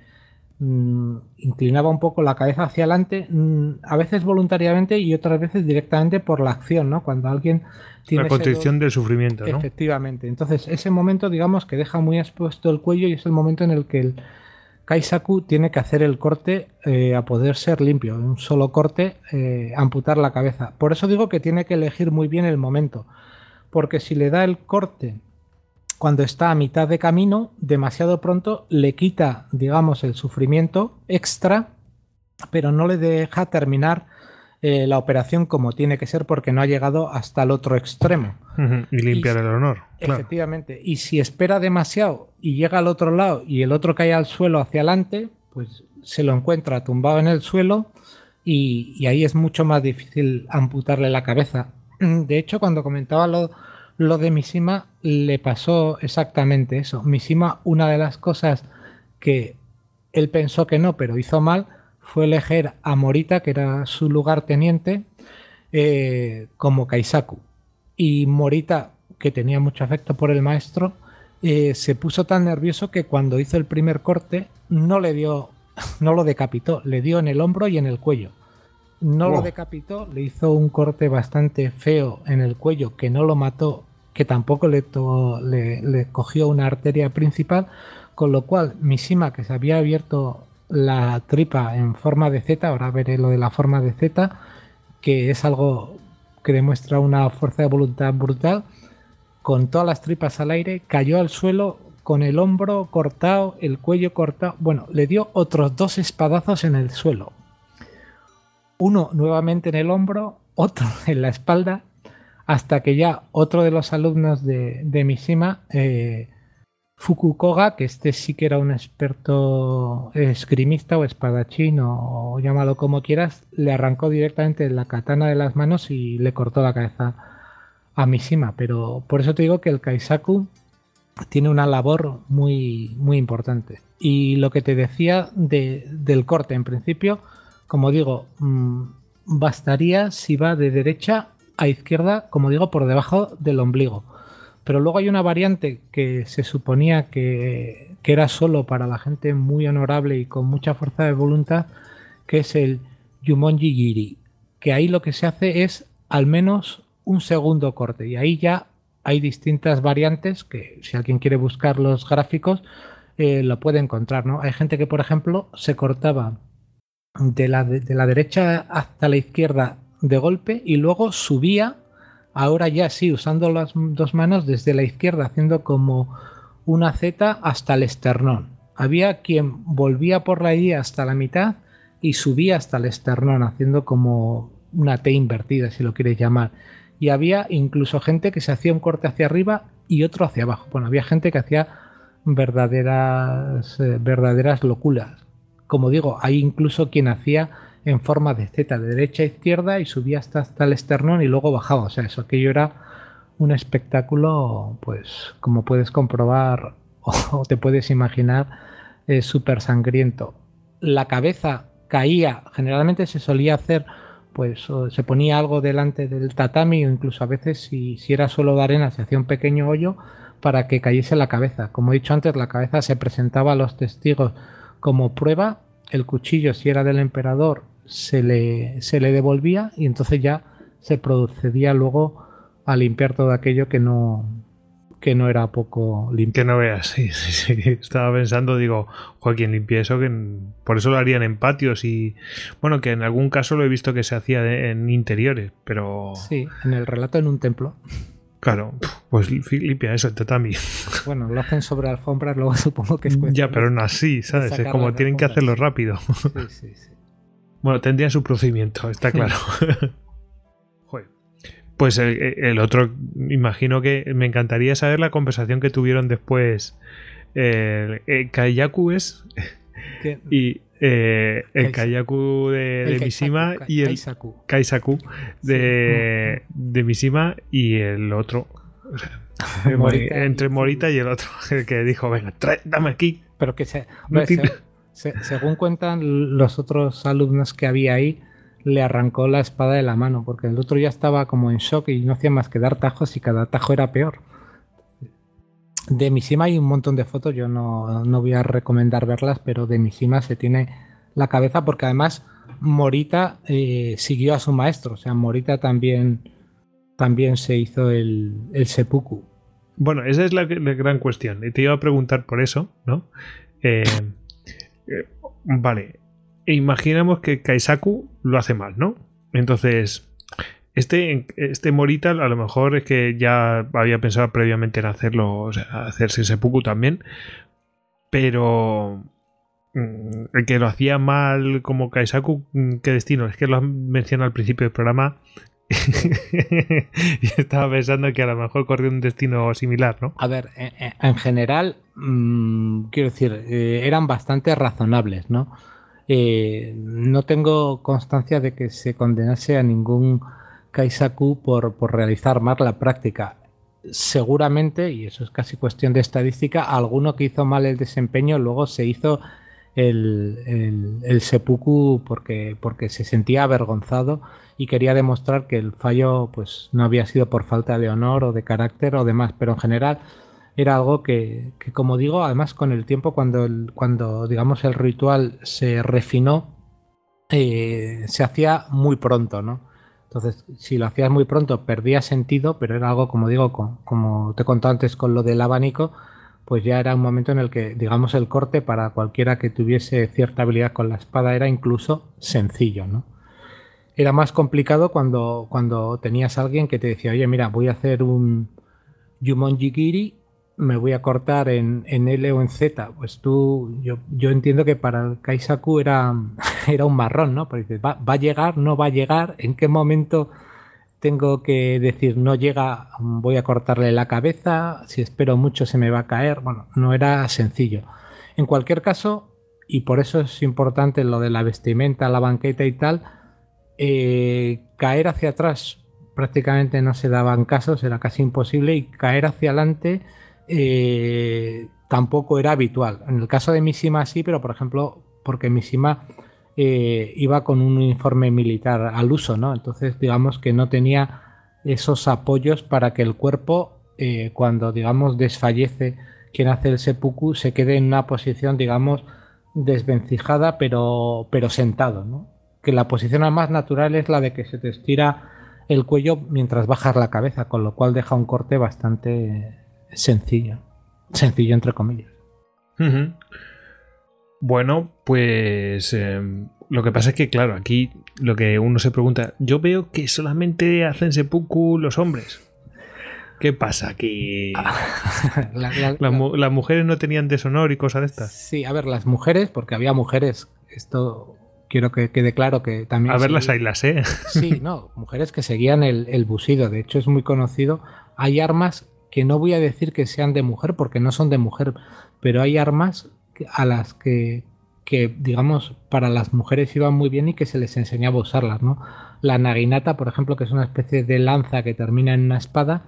Mm, inclinaba un poco la cabeza hacia adelante, mm, a veces voluntariamente y otras veces directamente por la acción, ¿no? Cuando alguien tiene... La constricción del sufrimiento, Efectivamente. Entonces, ese momento, digamos, que deja muy expuesto el cuello y es el momento en el que el, Kaisaku tiene que hacer el corte eh, a poder ser limpio, un solo corte, eh, amputar la cabeza. Por eso digo que tiene que elegir muy bien el momento, porque si le da el corte cuando está a mitad de camino, demasiado pronto le quita, digamos, el sufrimiento extra, pero no le deja terminar eh, la operación como tiene que ser porque no ha llegado hasta el otro extremo. Y limpiar el honor. Efectivamente. Y si espera demasiado y llega al otro lado y el otro cae al suelo hacia adelante, pues se lo encuentra tumbado en el suelo y, ahí es mucho más difícil amputarle la cabeza. De hecho, cuando comentaba lo, lo de Mishima, le pasó exactamente eso. Mishima, una de las cosas que él pensó que no, pero hizo mal, fue elegir a Morita, que era su lugarteniente, eh, como Kaisaku. Y Morita, que tenía mucho afecto por el maestro, eh, se puso tan nervioso que cuando hizo el primer corte no le dio, no lo decapitó, le dio en el hombro y en el cuello. No lo decapitó, le hizo un corte bastante feo en el cuello que no lo mató, que tampoco le, le, le cogió una arteria principal, con lo cual Mishima, que se había abierto la tripa en forma de Z, ahora veré lo de la forma de Z, que es algo que demuestra una fuerza de voluntad brutal, con todas las tripas al aire, cayó al suelo con el hombro cortado, el cuello cortado, bueno, le dio otros dos espadazos en el suelo. Uno nuevamente en el hombro, otro en la espalda, hasta que ya otro de los alumnos de, de Mishima eh, Fukukoga, que este sí que era un experto esgrimista o espadachín o, llámalo como quieras, le arrancó directamente la katana de las manos y le cortó la cabeza a Mishima. Pero por eso te digo que el Kaisaku tiene una labor muy, muy importante. Y lo que te decía del corte, en principio, como digo, mm, bastaría si va de derecha a izquierda, como digo, por debajo del ombligo pero luego hay una variante que se suponía que, era solo para la gente muy honorable y con mucha fuerza de voluntad, que es el Yumonji Giri, que ahí lo que se hace es al menos un segundo corte y ahí ya hay distintas variantes que si alguien quiere buscar los gráficos eh, lo puede encontrar, ¿no? Hay gente que por ejemplo se cortaba de la, de la derecha hasta la izquierda de golpe y luego subía Ahora ya sí, usando las dos manos desde la izquierda, haciendo como una Z hasta el esternón. Había quien volvía por la hasta la mitad y subía hasta el esternón, haciendo como una T invertida, si lo quieres llamar. Y había incluso gente que se hacía un corte hacia arriba y otro hacia abajo. Bueno, había gente que hacía verdaderas, eh, verdaderas locuras. Como digo, hay incluso quien hacía en forma de Z de derecha a izquierda y subía hasta, hasta el esternón y luego bajaba. O sea, eso aquello era un espectáculo, pues como puedes comprobar o te puedes imaginar, es súper sangriento. La cabeza caía, generalmente se solía hacer, pues se ponía algo delante del tatami o incluso a veces si, si era suelo de arena se hacía un pequeño hoyo para que cayese la cabeza. Como he dicho antes, la cabeza se presentaba a los testigos como prueba, el cuchillo si era del emperador se le, se le devolvía y entonces ya se procedía luego a limpiar todo aquello que no, que no era poco limpio. Que no veas, sí, sí, sí. Estaba pensando, digo, Joaquín, limpia eso, que por eso lo harían en patios y, bueno, que en algún caso lo he visto que se hacía en interiores, pero... Sí, en el relato en un templo. Claro, pues limpia eso, el tatami. Bueno, lo hacen sobre alfombras, luego supongo que es Ya, pero no así, ¿sabes? Es como tienen que hacerlo rápido. Sí, sí, sí. Bueno, tendría su procedimiento, está claro. Pues el, otro, imagino que me encantaría saber la conversación que tuvieron después el, Kayaku es y eh, el Kayaku de, Mishima y el Kaisaku, de, de Mishima y el otro. entre Morita y el otro, el que dijo, venga, dame aquí. Pero que se, según cuentan los otros alumnos que había ahí, le arrancó la espada de la mano, porque el otro ya estaba como en shock y no hacía más que dar tajos y cada tajo era peor. De Mishima hay un montón de fotos, yo no, voy a recomendar verlas, pero de Mishima se tiene la cabeza porque además Morita eh, siguió a su maestro, o sea, Morita también, también se hizo el, el seppuku. Bueno, esa es la, gran cuestión. Y te iba a preguntar por eso, ¿no? Eh, eh, vale, imaginamos que Kaisaku lo hace mal, ¿no? Entonces, este, este Morita a lo mejor es que ya había pensado previamente en hacerlo, o sea, hacerse seppuku también, pero mm, el que lo hacía mal como Kaisaku, mm, ¿qué destino? Es que lo mencionado al principio del programa y estaba pensando que a lo mejor corrió un destino similar, ¿no? A ver, en, general, mm, quiero decir, eh, eran bastante razonables, ¿no? Eh, no tengo constancia de que se condenase a ningún Kaisaku por, por realizar mal la práctica. Seguramente, y eso es casi cuestión de estadística, alguno que hizo mal el desempeño luego se hizo el, el, seppuku porque, porque se sentía avergonzado y quería demostrar que el fallo pues no había sido por falta de honor o de carácter o demás, pero en general era algo que, como digo, además con el tiempo cuando, el, cuando digamos el ritual se refinó, eh, se hacía muy pronto, ¿no? Entonces, si lo hacías muy pronto, perdía sentido, pero era algo, como digo, como te conté antes con lo del abanico, pues ya era un momento en el que, digamos, el corte para cualquiera que tuviese cierta habilidad con la espada era incluso sencillo, ¿no? Era más complicado cuando, cuando tenías a alguien que te decía, oye, mira, voy a hacer un Yumonji Giri me voy a cortar en, L o en Z. Pues tú, yo, yo entiendo que para el Kaisaku era, era un marrón, ¿no? Porque ¿va, ¿va, a llegar? ¿No va a llegar? ¿En qué momento tengo que decir no llega? Voy a cortarle la cabeza. Si espero mucho se me va a caer. Bueno, no era sencillo. En cualquier caso, y por eso es importante lo de la vestimenta, la banqueta y tal, eh, caer hacia atrás prácticamente no se daban casos, era casi imposible, y caer hacia adelante eh, tampoco era habitual. En el caso de Mishima sí, pero por ejemplo, porque Mishima eh, iba con un uniforme militar al uso, ¿no? Entonces, digamos que no tenía esos apoyos para que el cuerpo, eh, cuando, digamos, desfallece quien hace el seppuku, se quede en una posición, digamos, desvencijada, pero, pero sentado, ¿no? Que la posición más natural es la de que se te estira el cuello mientras bajas la cabeza, con lo cual deja un corte bastante sencillo. Sencillo, entre comillas. Bueno, pues em, lo que pasa es que, claro, aquí lo que uno se pregunta, yo veo que solamente hacen seppuku los hombres. ¿Qué pasa aquí? las mujeres no tenían deshonor y cosas de estas. Sí, a ver, las mujeres, porque había mujeres, esto quiero que quede claro que también... A ver las ailas, ¿eh? Sí, no, mujeres que seguían el, el busido, de hecho es muy conocido. Hay armas que no voy a decir que sean de mujer porque no son de mujer, pero hay armas a las que, digamos, para las mujeres iban muy bien y que se les enseñaba a usarlas, ¿no? La naginata, por ejemplo, que es una especie de lanza que termina en una espada,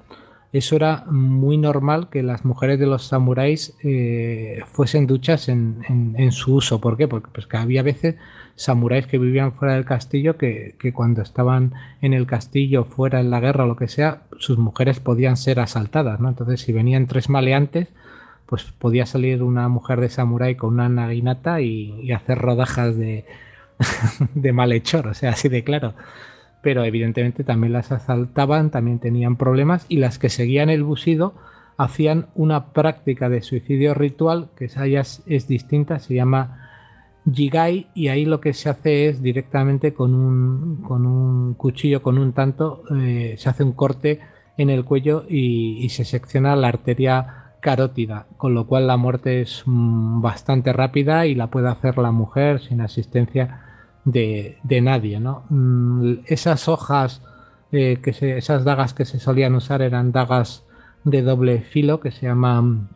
eso era muy normal que las mujeres de los samuráis eh, fuesen duchas en, su uso. ¿Por qué? Porque pues, que había veces samuráis que vivían fuera del castillo que, cuando estaban en el castillo, fuera en la guerra o lo que sea, sus mujeres podían ser asaltadas, ¿no? Entonces, si venían tres maleantes, pues podía salir una mujer de samurái con una naginata y, hacer rodajas de, de malhechor, o sea, así de claro. Pero evidentemente también las asaltaban, también tenían problemas y las que seguían el busido hacían una práctica de suicidio ritual que esa ya es distinta, se llama Jigai y ahí lo que se hace es directamente con un, con un cuchillo, con un tanto, eh, se hace un corte en el cuello y, se secciona la arteria carótida, con lo cual la muerte es mm, bastante rápida y la puede hacer la mujer sin asistencia de, nadie. ¿no? Mm, esas hojas, eh, que esas dagas que se solían usar eran dagas de doble filo que se llaman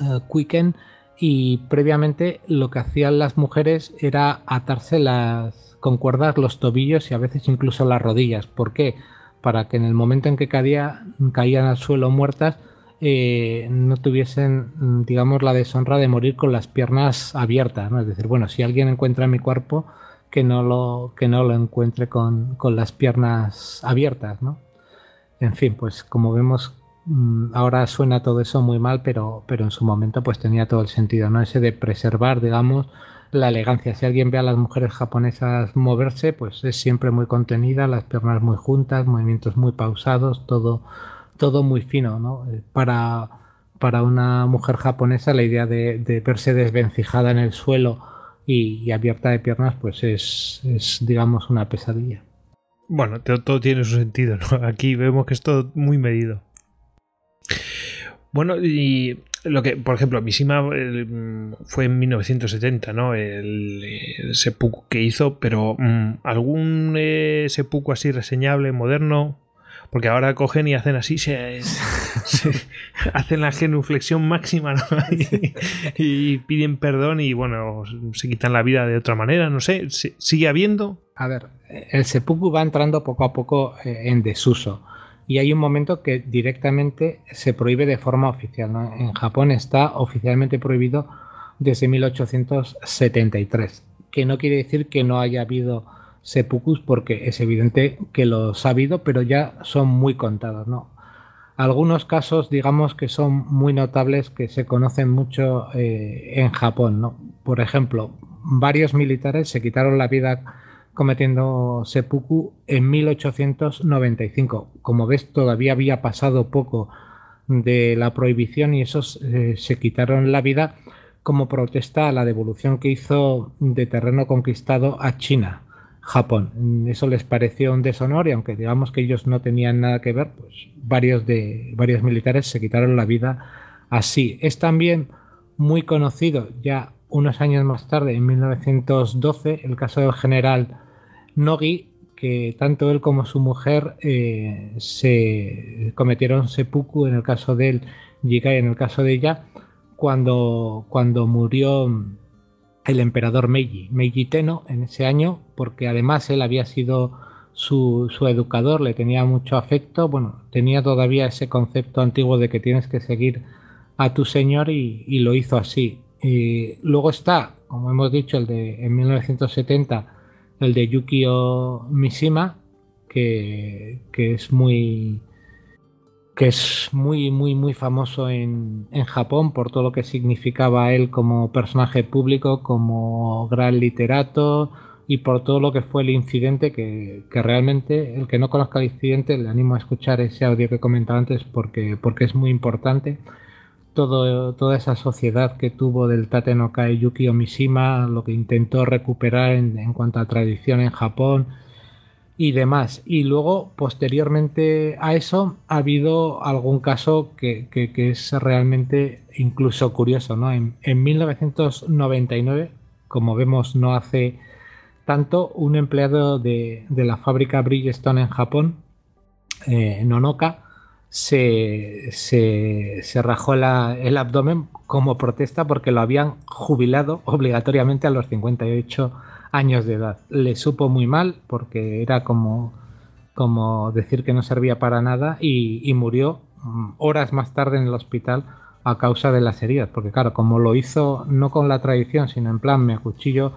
uh, Quicken y previamente lo que hacían las mujeres era atarse las con cuerdas los tobillos y a veces incluso las rodillas. ¿Por qué? Para que en el momento en que caía, caían al suelo muertas eh, no tuviesen, digamos, la deshonra de morir con las piernas abiertas. ¿no? Es decir, bueno, si alguien encuentra mi cuerpo, que no lo, que no lo encuentre con, con las piernas abiertas. ¿no? En fin, pues como vemos, Mm, ahora suena todo eso muy mal, pero, pero en su momento pues tenía todo el sentido, ¿no? Ese de preservar, digamos, la elegancia. Si alguien ve a las mujeres japonesas moverse, pues es siempre muy contenida, las piernas muy juntas, movimientos muy pausados, todo, todo muy fino, ¿no? Eh, para, para una mujer japonesa la idea de, de verse desvencijada en el suelo y, abierta de piernas, pues es, es, digamos, una pesadilla. Bueno, todo, tiene su sentido, ¿no? Aquí vemos que es todo muy medido. Bueno, y lo que, por ejemplo, Mishima fue en 1970, ¿no? El, seppuku que hizo, pero mm, ¿algún eh, seppuku así reseñable, moderno? Porque ahora cogen y hacen así, se, hacen la genuflexión máxima y, piden perdón y bueno, se quitan la vida de otra manera, no sé, ¿sigue habiendo? A ver, el seppuku va entrando poco a poco eh, en desuso y hay un momento que directamente se prohíbe de forma oficial. En Japón está oficialmente prohibido desde 1873, que no quiere decir que no haya habido seppukus porque es evidente que los ha habido, pero ya son muy contados, ¿no? Algunos casos, digamos, que son muy notables, que se conocen mucho eh, en Japón, ¿no? Por ejemplo, varios militares se quitaron la vida cometiendo seppuku en 1895. Como ves, todavía había pasado poco de la prohibición y esos eh, se quitaron la vida como protesta a la devolución que hizo de terreno conquistado a China Japón. Eso les pareció un deshonor y aunque digamos que ellos no tenían nada que ver, pues varios de varios militares se quitaron la vida así. Es también muy conocido ya unos años más tarde, en 1912, el caso del general Nogi, que tanto él como su mujer eh, se cometieron seppuku en el caso de él, Jigai en el caso de ella, cuando, cuando murió el emperador Meiji, Meiji Teno, en ese año, porque además él había sido su, educador, le tenía mucho afecto, bueno, tenía todavía ese concepto antiguo de que tienes que seguir a tu señor y, lo hizo así. Y luego está, como hemos dicho, el de en 1970, el de Yukio Mishima, que es muy que es muy, muy, muy famoso en, Japón por todo lo que significaba él como personaje público, como gran literato y por todo lo que fue el incidente, que, realmente el que no conozca el incidente le animo a escuchar ese audio que comentaba antes porque, porque es muy importante. Toda esa sociedad que tuvo del Tate no Kai Yuki Omishima, lo que intentó recuperar en, en cuanto a tradición en Japón, y demás. Y luego, posteriormente a eso, ha habido algún caso que, es realmente incluso curioso. ¿no? En, 1999, como vemos no hace tanto, un empleado de, la fábrica Bridgestone en Japón, eh, Nonoka, se, se, rajó el abdomen como protesta porque lo habían jubilado obligatoriamente a los 58 años de edad. Le supo muy mal porque era como, como decir que no servía para nada y, murió mm, horas más tarde en el hospital a causa de las heridas. Porque claro, como lo hizo no con la tradición, sino en plan me acuchillo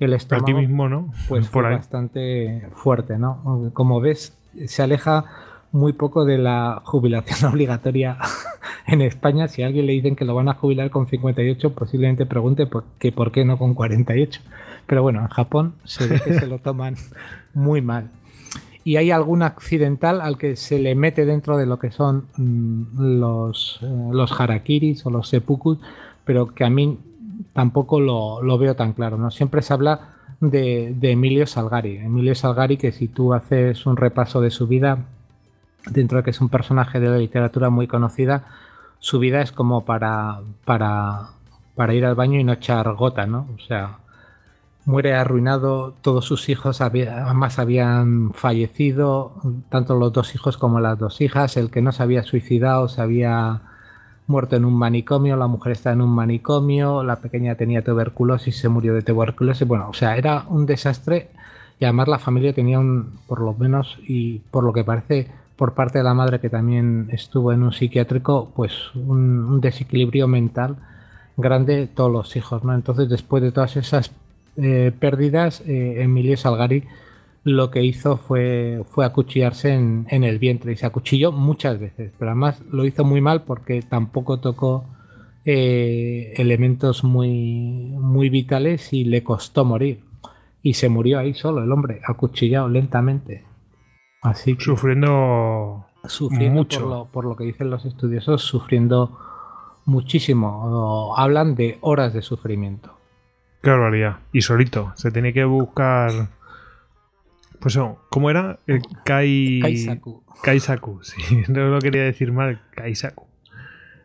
el estómago, mismo, ¿no? pues fue bastante fuerte, ¿no? Como ves, se aleja muy poco de la jubilación obligatoria en España. Si a alguien le dicen que lo van a jubilar con 58, posiblemente pregunte por qué, por qué no con 48. Pero bueno, en Japón se ve que se lo toman muy mal. Y hay algún accidental al que se le mete dentro de lo que son mm, los, eh, los harakiris o los seppuku, pero que a mí tampoco lo, veo tan claro. ¿no? Siempre se habla de, Emilio Salgari. Emilio Salgari, que si tú haces un repaso de su vida, dentro de que es un personaje de la literatura muy conocida, su vida es como para, para, para ir al baño y no echar gota, ¿no? O sea, muere arruinado, todos sus hijos además habían fallecido, tanto los dos hijos como las dos hijas, el que no se había suicidado se había muerto en un manicomio, la mujer está en un manicomio, la pequeña tenía tuberculosis, se murió de tuberculosis, bueno, o sea, era un desastre y además la familia tenía un, por lo menos, y por lo que parece por parte de la madre que también estuvo en un psiquiátrico, pues un, un desequilibrio mental grande todos los hijos, ¿no? Entonces después de todas esas eh, pérdidas, eh, Emilio Salgari lo que hizo fue, fue acuchillarse en, el vientre y se acuchilló muchas veces, pero además lo hizo muy mal porque tampoco tocó eh, elementos muy, muy vitales y le costó morir. Y se murió ahí solo el hombre, acuchillado lentamente. Así sufriendo, sufriendo mucho. Por lo, por lo que dicen los estudiosos, sufriendo muchísimo. Hablan de horas de sufrimiento. Qué barbaridad. Y solito. Se tiene que buscar. Pues ¿cómo era? El Kai... Kaisaku. Kaisaku, sí. No lo quería decir mal. Kaisaku.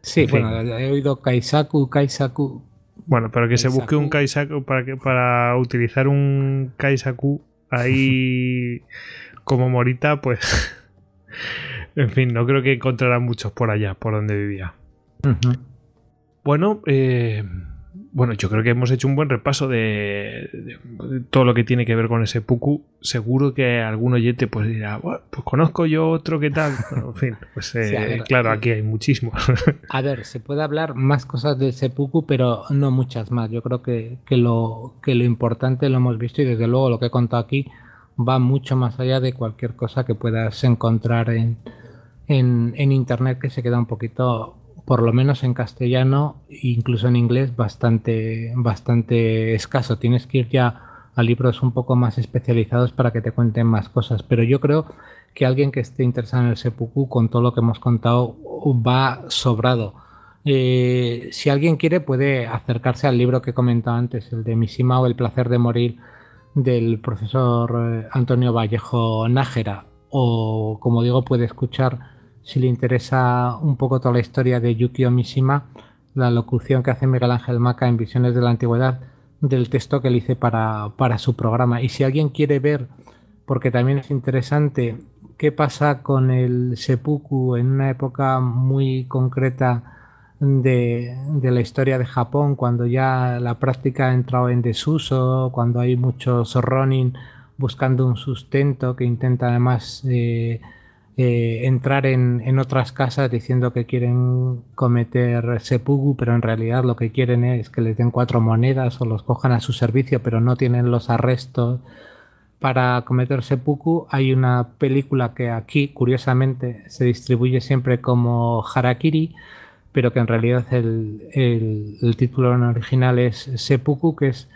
Sí, En fin. bueno, he oído Kaisaku, Kaisaku. Bueno, pero que se busque un Kaisaku. Para, que, para utilizar un Kaisaku ahí como Morita, pues. en fin, no creo que encontrarán muchos por allá, por donde vivía. Bueno, eh, bueno, yo creo que hemos hecho un buen repaso de, de- de todo lo que tiene que ver con ese Puku. Seguro que algún oyente pues dirá, "Buah, pues conozco yo otro que tal. Bueno, en fin, pues eh, Sí, a ver, claro, eh, aquí hay muchísimos. A ver, se puede hablar más cosas del seppuku, pero no muchas más. Yo creo que, que lo, que lo importante lo hemos visto y desde luego lo que he contado aquí va mucho más allá de cualquier cosa que puedas encontrar en, en, en internet que se queda un poquito, por lo menos en castellano, incluso en inglés, bastante, bastante escaso. Tienes que ir ya a libros un poco más especializados para que te cuenten más cosas. Pero yo creo que alguien que esté interesado en el seppuku, con todo lo que hemos contado, va sobrado. Eh, si alguien quiere, puede acercarse al libro que he comentado antes, el de Mishima o El placer de morir, del profesor eh, Antonio Vallejo Nájera. O, como digo, puede escuchar, si le interesa un poco toda la historia de Yukio Mishima, la locución que hace Miguel Ángel Maca en Visiones de la Antigüedad del texto que le hice para, para su programa. Y si alguien quiere ver, porque también es interesante, qué pasa con el seppuku en una época muy concreta de, de la historia de Japón, cuando ya la práctica ha entrado en desuso, cuando hay muchos ronin buscando un sustento que intenta además eh, eh, entrar en, en otras casas diciendo que quieren cometer seppuku, pero en realidad lo que quieren es que les den cuatro monedas o los cojan a su servicio, pero no tienen los arrestos para cometer seppuku. Hay una película que aquí, curiosamente, se distribuye siempre como Harakiri, pero que en realidad el, el- el título original es Seppuku, que es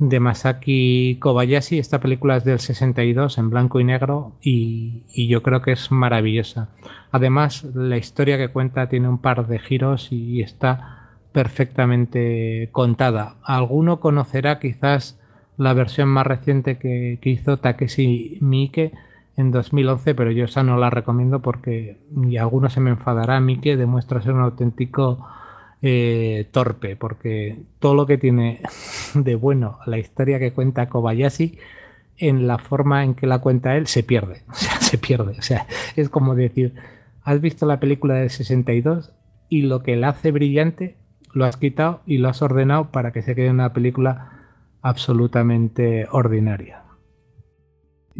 de Masaki Kobayashi. Esta película es del 62 en blanco y negro y, yo creo que es maravillosa. Además, la historia que cuenta tiene un par de giros y está perfectamente contada. Alguno conocerá quizás la versión más reciente que, que hizo Takeshi Miike en 2011, pero yo esa no la recomiendo porque, y alguno se me enfadará, Miike demuestra ser un auténtico eh, torpe, porque todo lo que tiene de bueno la historia que cuenta Kobayashi, en la forma en que la cuenta él, se pierde. O sea, se pierde. O sea, es como decir, has visto la película del 62 y lo que la hace brillante lo has quitado y lo has ordenado para que se quede una película absolutamente ordinaria.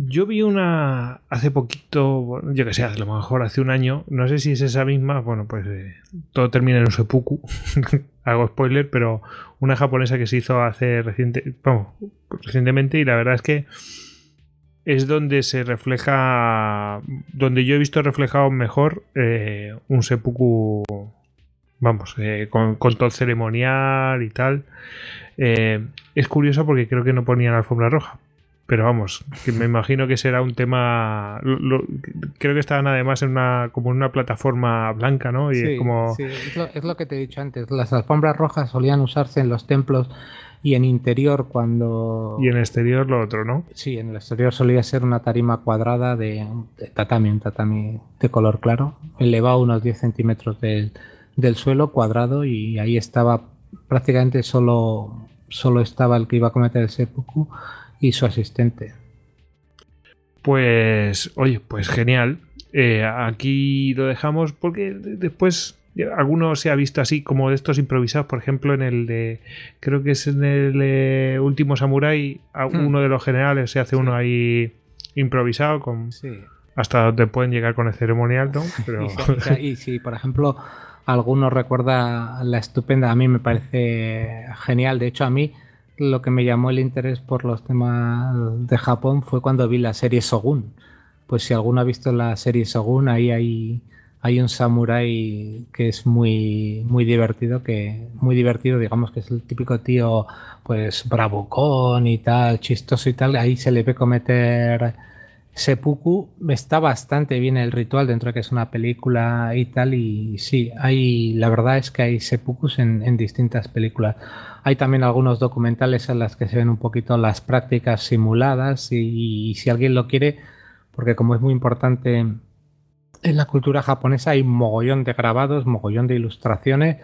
Yo vi una hace poquito, yo que sé, a lo mejor hace un año, no sé si es esa misma, bueno, pues eh, todo termina en un seppuku, hago spoiler, pero una japonesa que se hizo hace reciente, vamos, recientemente y la verdad es que es donde se refleja, donde yo he visto reflejado mejor eh, un seppuku, vamos, eh, con, todo ceremonial y tal. Es curioso porque creo que no ponían alfombra roja. Pero vamos, que me imagino que será un tema. lo- lo- creo que estaban además en una como en una plataforma blanca, ¿no? Y Sí, es como. sí, es, lo, es lo que te he dicho antes. Las alfombras rojas solían usarse en los templos y en interior cuando... Y en exterior lo otro, ¿no? Sí, en el exterior solía ser una tarima cuadrada de, de tatami, un tatami de color claro, elevado unos 10 centímetros del, del suelo, cuadrado, y ahí estaba prácticamente solo, solo estaba el que iba a cometer el seppuku y su asistente. Pues, oye, pues genial. Eh, aquí lo dejamos porque de- después alguno se ha visto así como de estos improvisados, por ejemplo, en el de, creo que es en el eh, último Samurai, a- Hmm. uno de los generales se hace uno ahí improvisado con Sí. hasta donde pueden llegar con el ceremonial, ¿no? Pero Y, y si, por ejemplo, alguno recuerda la estupenda, a mí me parece genial. De hecho, a mí lo que me llamó el interés por los temas de Japón fue cuando vi la serie Shogun. Pues si alguno ha visto la serie Shogun, ahí hay, hay un samurái que es muy, muy divertido, que muy divertido, digamos que es el típico tío, pues bravucón y tal, chistoso y tal. Ahí se le ve cometer seppuku está bastante bien el ritual dentro de que es una película y tal y sí, hay la verdad es que hay seppukus en, en distintas películas. Hay también algunos documentales en las que se ven un poquito las prácticas simuladas y, y si alguien lo quiere, porque como es muy importante en la cultura japonesa hay mogollón de grabados, mogollón de ilustraciones.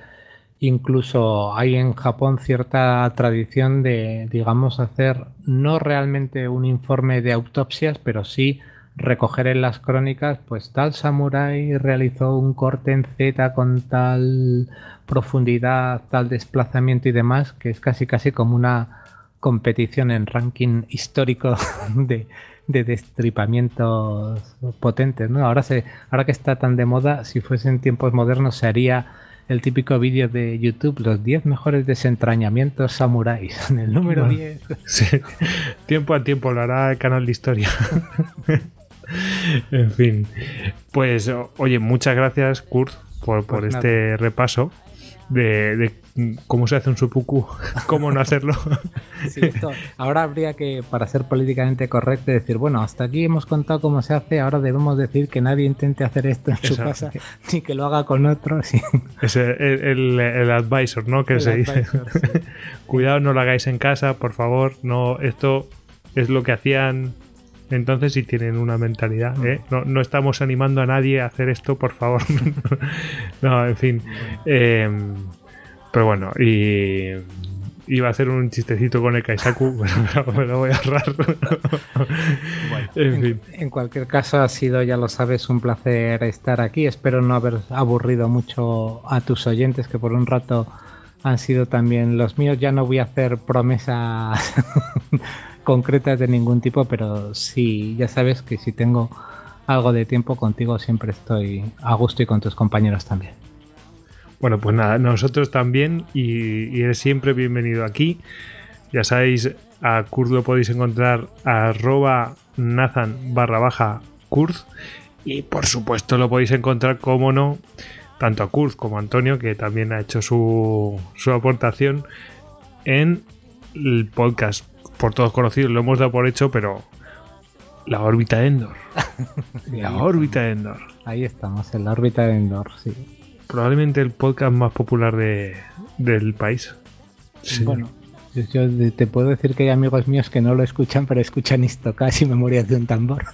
Incluso hay en Japón cierta tradición de, digamos, hacer no realmente un informe de autopsias, pero sí recoger en las crónicas, pues tal samurái realizó un corte en Z con tal profundidad, tal desplazamiento y demás, que es casi casi como una competición en ranking histórico de, de destripamientos potentes. ¿no? Ahora, se, ahora que está tan de moda, si fuesen tiempos modernos se haría el típico vídeo de YouTube, los 10 mejores desentrañamientos samuráis. En el número 10. Tiempo a tiempo lo hará el canal de historia. en fin. Pues, oye, muchas gracias, Kurt, por, por pues este repaso de, cómo se hace un supuku, cómo no hacerlo. ahora habría que, para ser políticamente correcto, decir, bueno, hasta aquí hemos contado cómo se hace, ahora debemos decir que nadie intente hacer esto en su casa, ni que lo haga con otros. Es el, el, advisor, ¿no? Que se dice. Cuidado, no lo hagáis en casa, por favor, no, esto es lo que hacían entonces si tienen una mentalidad. ¿eh? No, no, estamos animando a nadie a hacer esto, por favor. no, en fin. Eh, pero bueno, y iba a hacer un chistecito con el Kaisaku, pero me lo voy a ahorrar. en, fin. en, cualquier caso, ha sido, ya lo sabes, un placer estar aquí. Espero no haber aburrido mucho a tus oyentes, que por un rato han sido también los míos. Ya no voy a hacer promesas concretas de ningún tipo, pero sí, ya sabes que si tengo algo de tiempo contigo siempre estoy a gusto y con tus compañeros también. Bueno, pues nada, nosotros también y, eres siempre bienvenido aquí. Ya sabéis, a Kurt lo podéis encontrar a arroba Nathan barra baja Kurt y por supuesto lo podéis encontrar, como no, tanto a Kurt como a Antonio, que también ha hecho su, su aportación en el podcast por todos conocidos, lo hemos dado por hecho, pero la órbita de Endor. la órbita de Endor. Ahí estamos, en la órbita de Endor, sí. Probablemente el podcast más popular de, del país. Bueno, yo te puedo decir que hay amigos míos que no lo escuchan, pero escuchan Istocas y Memorias de un tambor.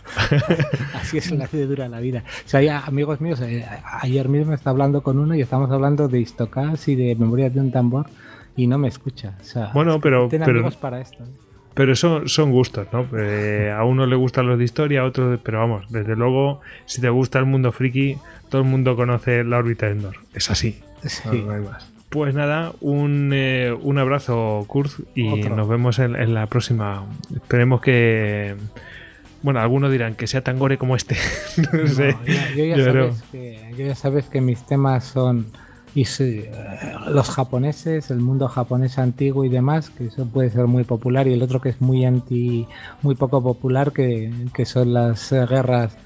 Así es la de dura la vida. O sea, hay amigos míos, eh, ayer mismo estaba hablando con uno y estamos hablando de Istocas y de Memorias de un tambor y no me escucha. O sea, bueno, pero, amigos para esto. ¿eh? Pero son, son gustos, ¿no? Eh, a uno le gustan los de historia, a otro, pero vamos, desde luego, si te gusta el mundo friki, todo el mundo conoce la órbita de Endor. Es así. Pues nada, un, eh, un abrazo, Kurt, y nos vemos en, la próxima. Esperemos que. Bueno, algunos dirán que sea tan gore como este. no, sé. yo, ya sabes que, yo ya sabes que mis temas son y sí, eh, los japoneses, el mundo japonés antiguo y demás, que eso puede ser muy popular, y el otro que es muy anti, muy poco popular, que, son las guerras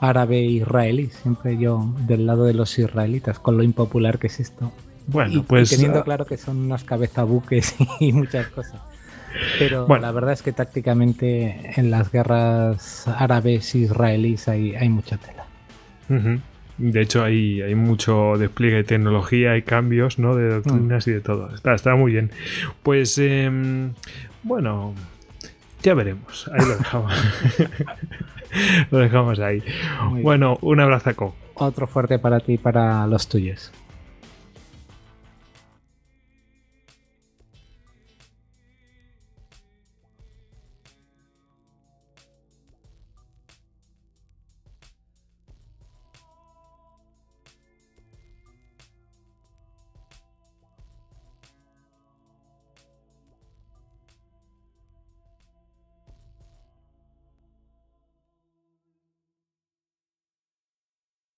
árabe-israelí. Siempre yo del lado de los israelitas, con lo impopular que es esto. Bueno, pues. teniendo ah, claro que son unas cabezabuques y muchas cosas. Pero la verdad es que tácticamente en las guerras árabes-israelíes hay, hay mucha tela. De hecho, hay, hay mucho despliegue de tecnología, hay cambios ¿no? de doctrinas y de todo. Está, está muy bien. Pues, em, bueno, ya veremos. Ahí lo dejamos. lo dejamos ahí. bueno, un abrazo. Otro fuerte para ti y para los tuyos.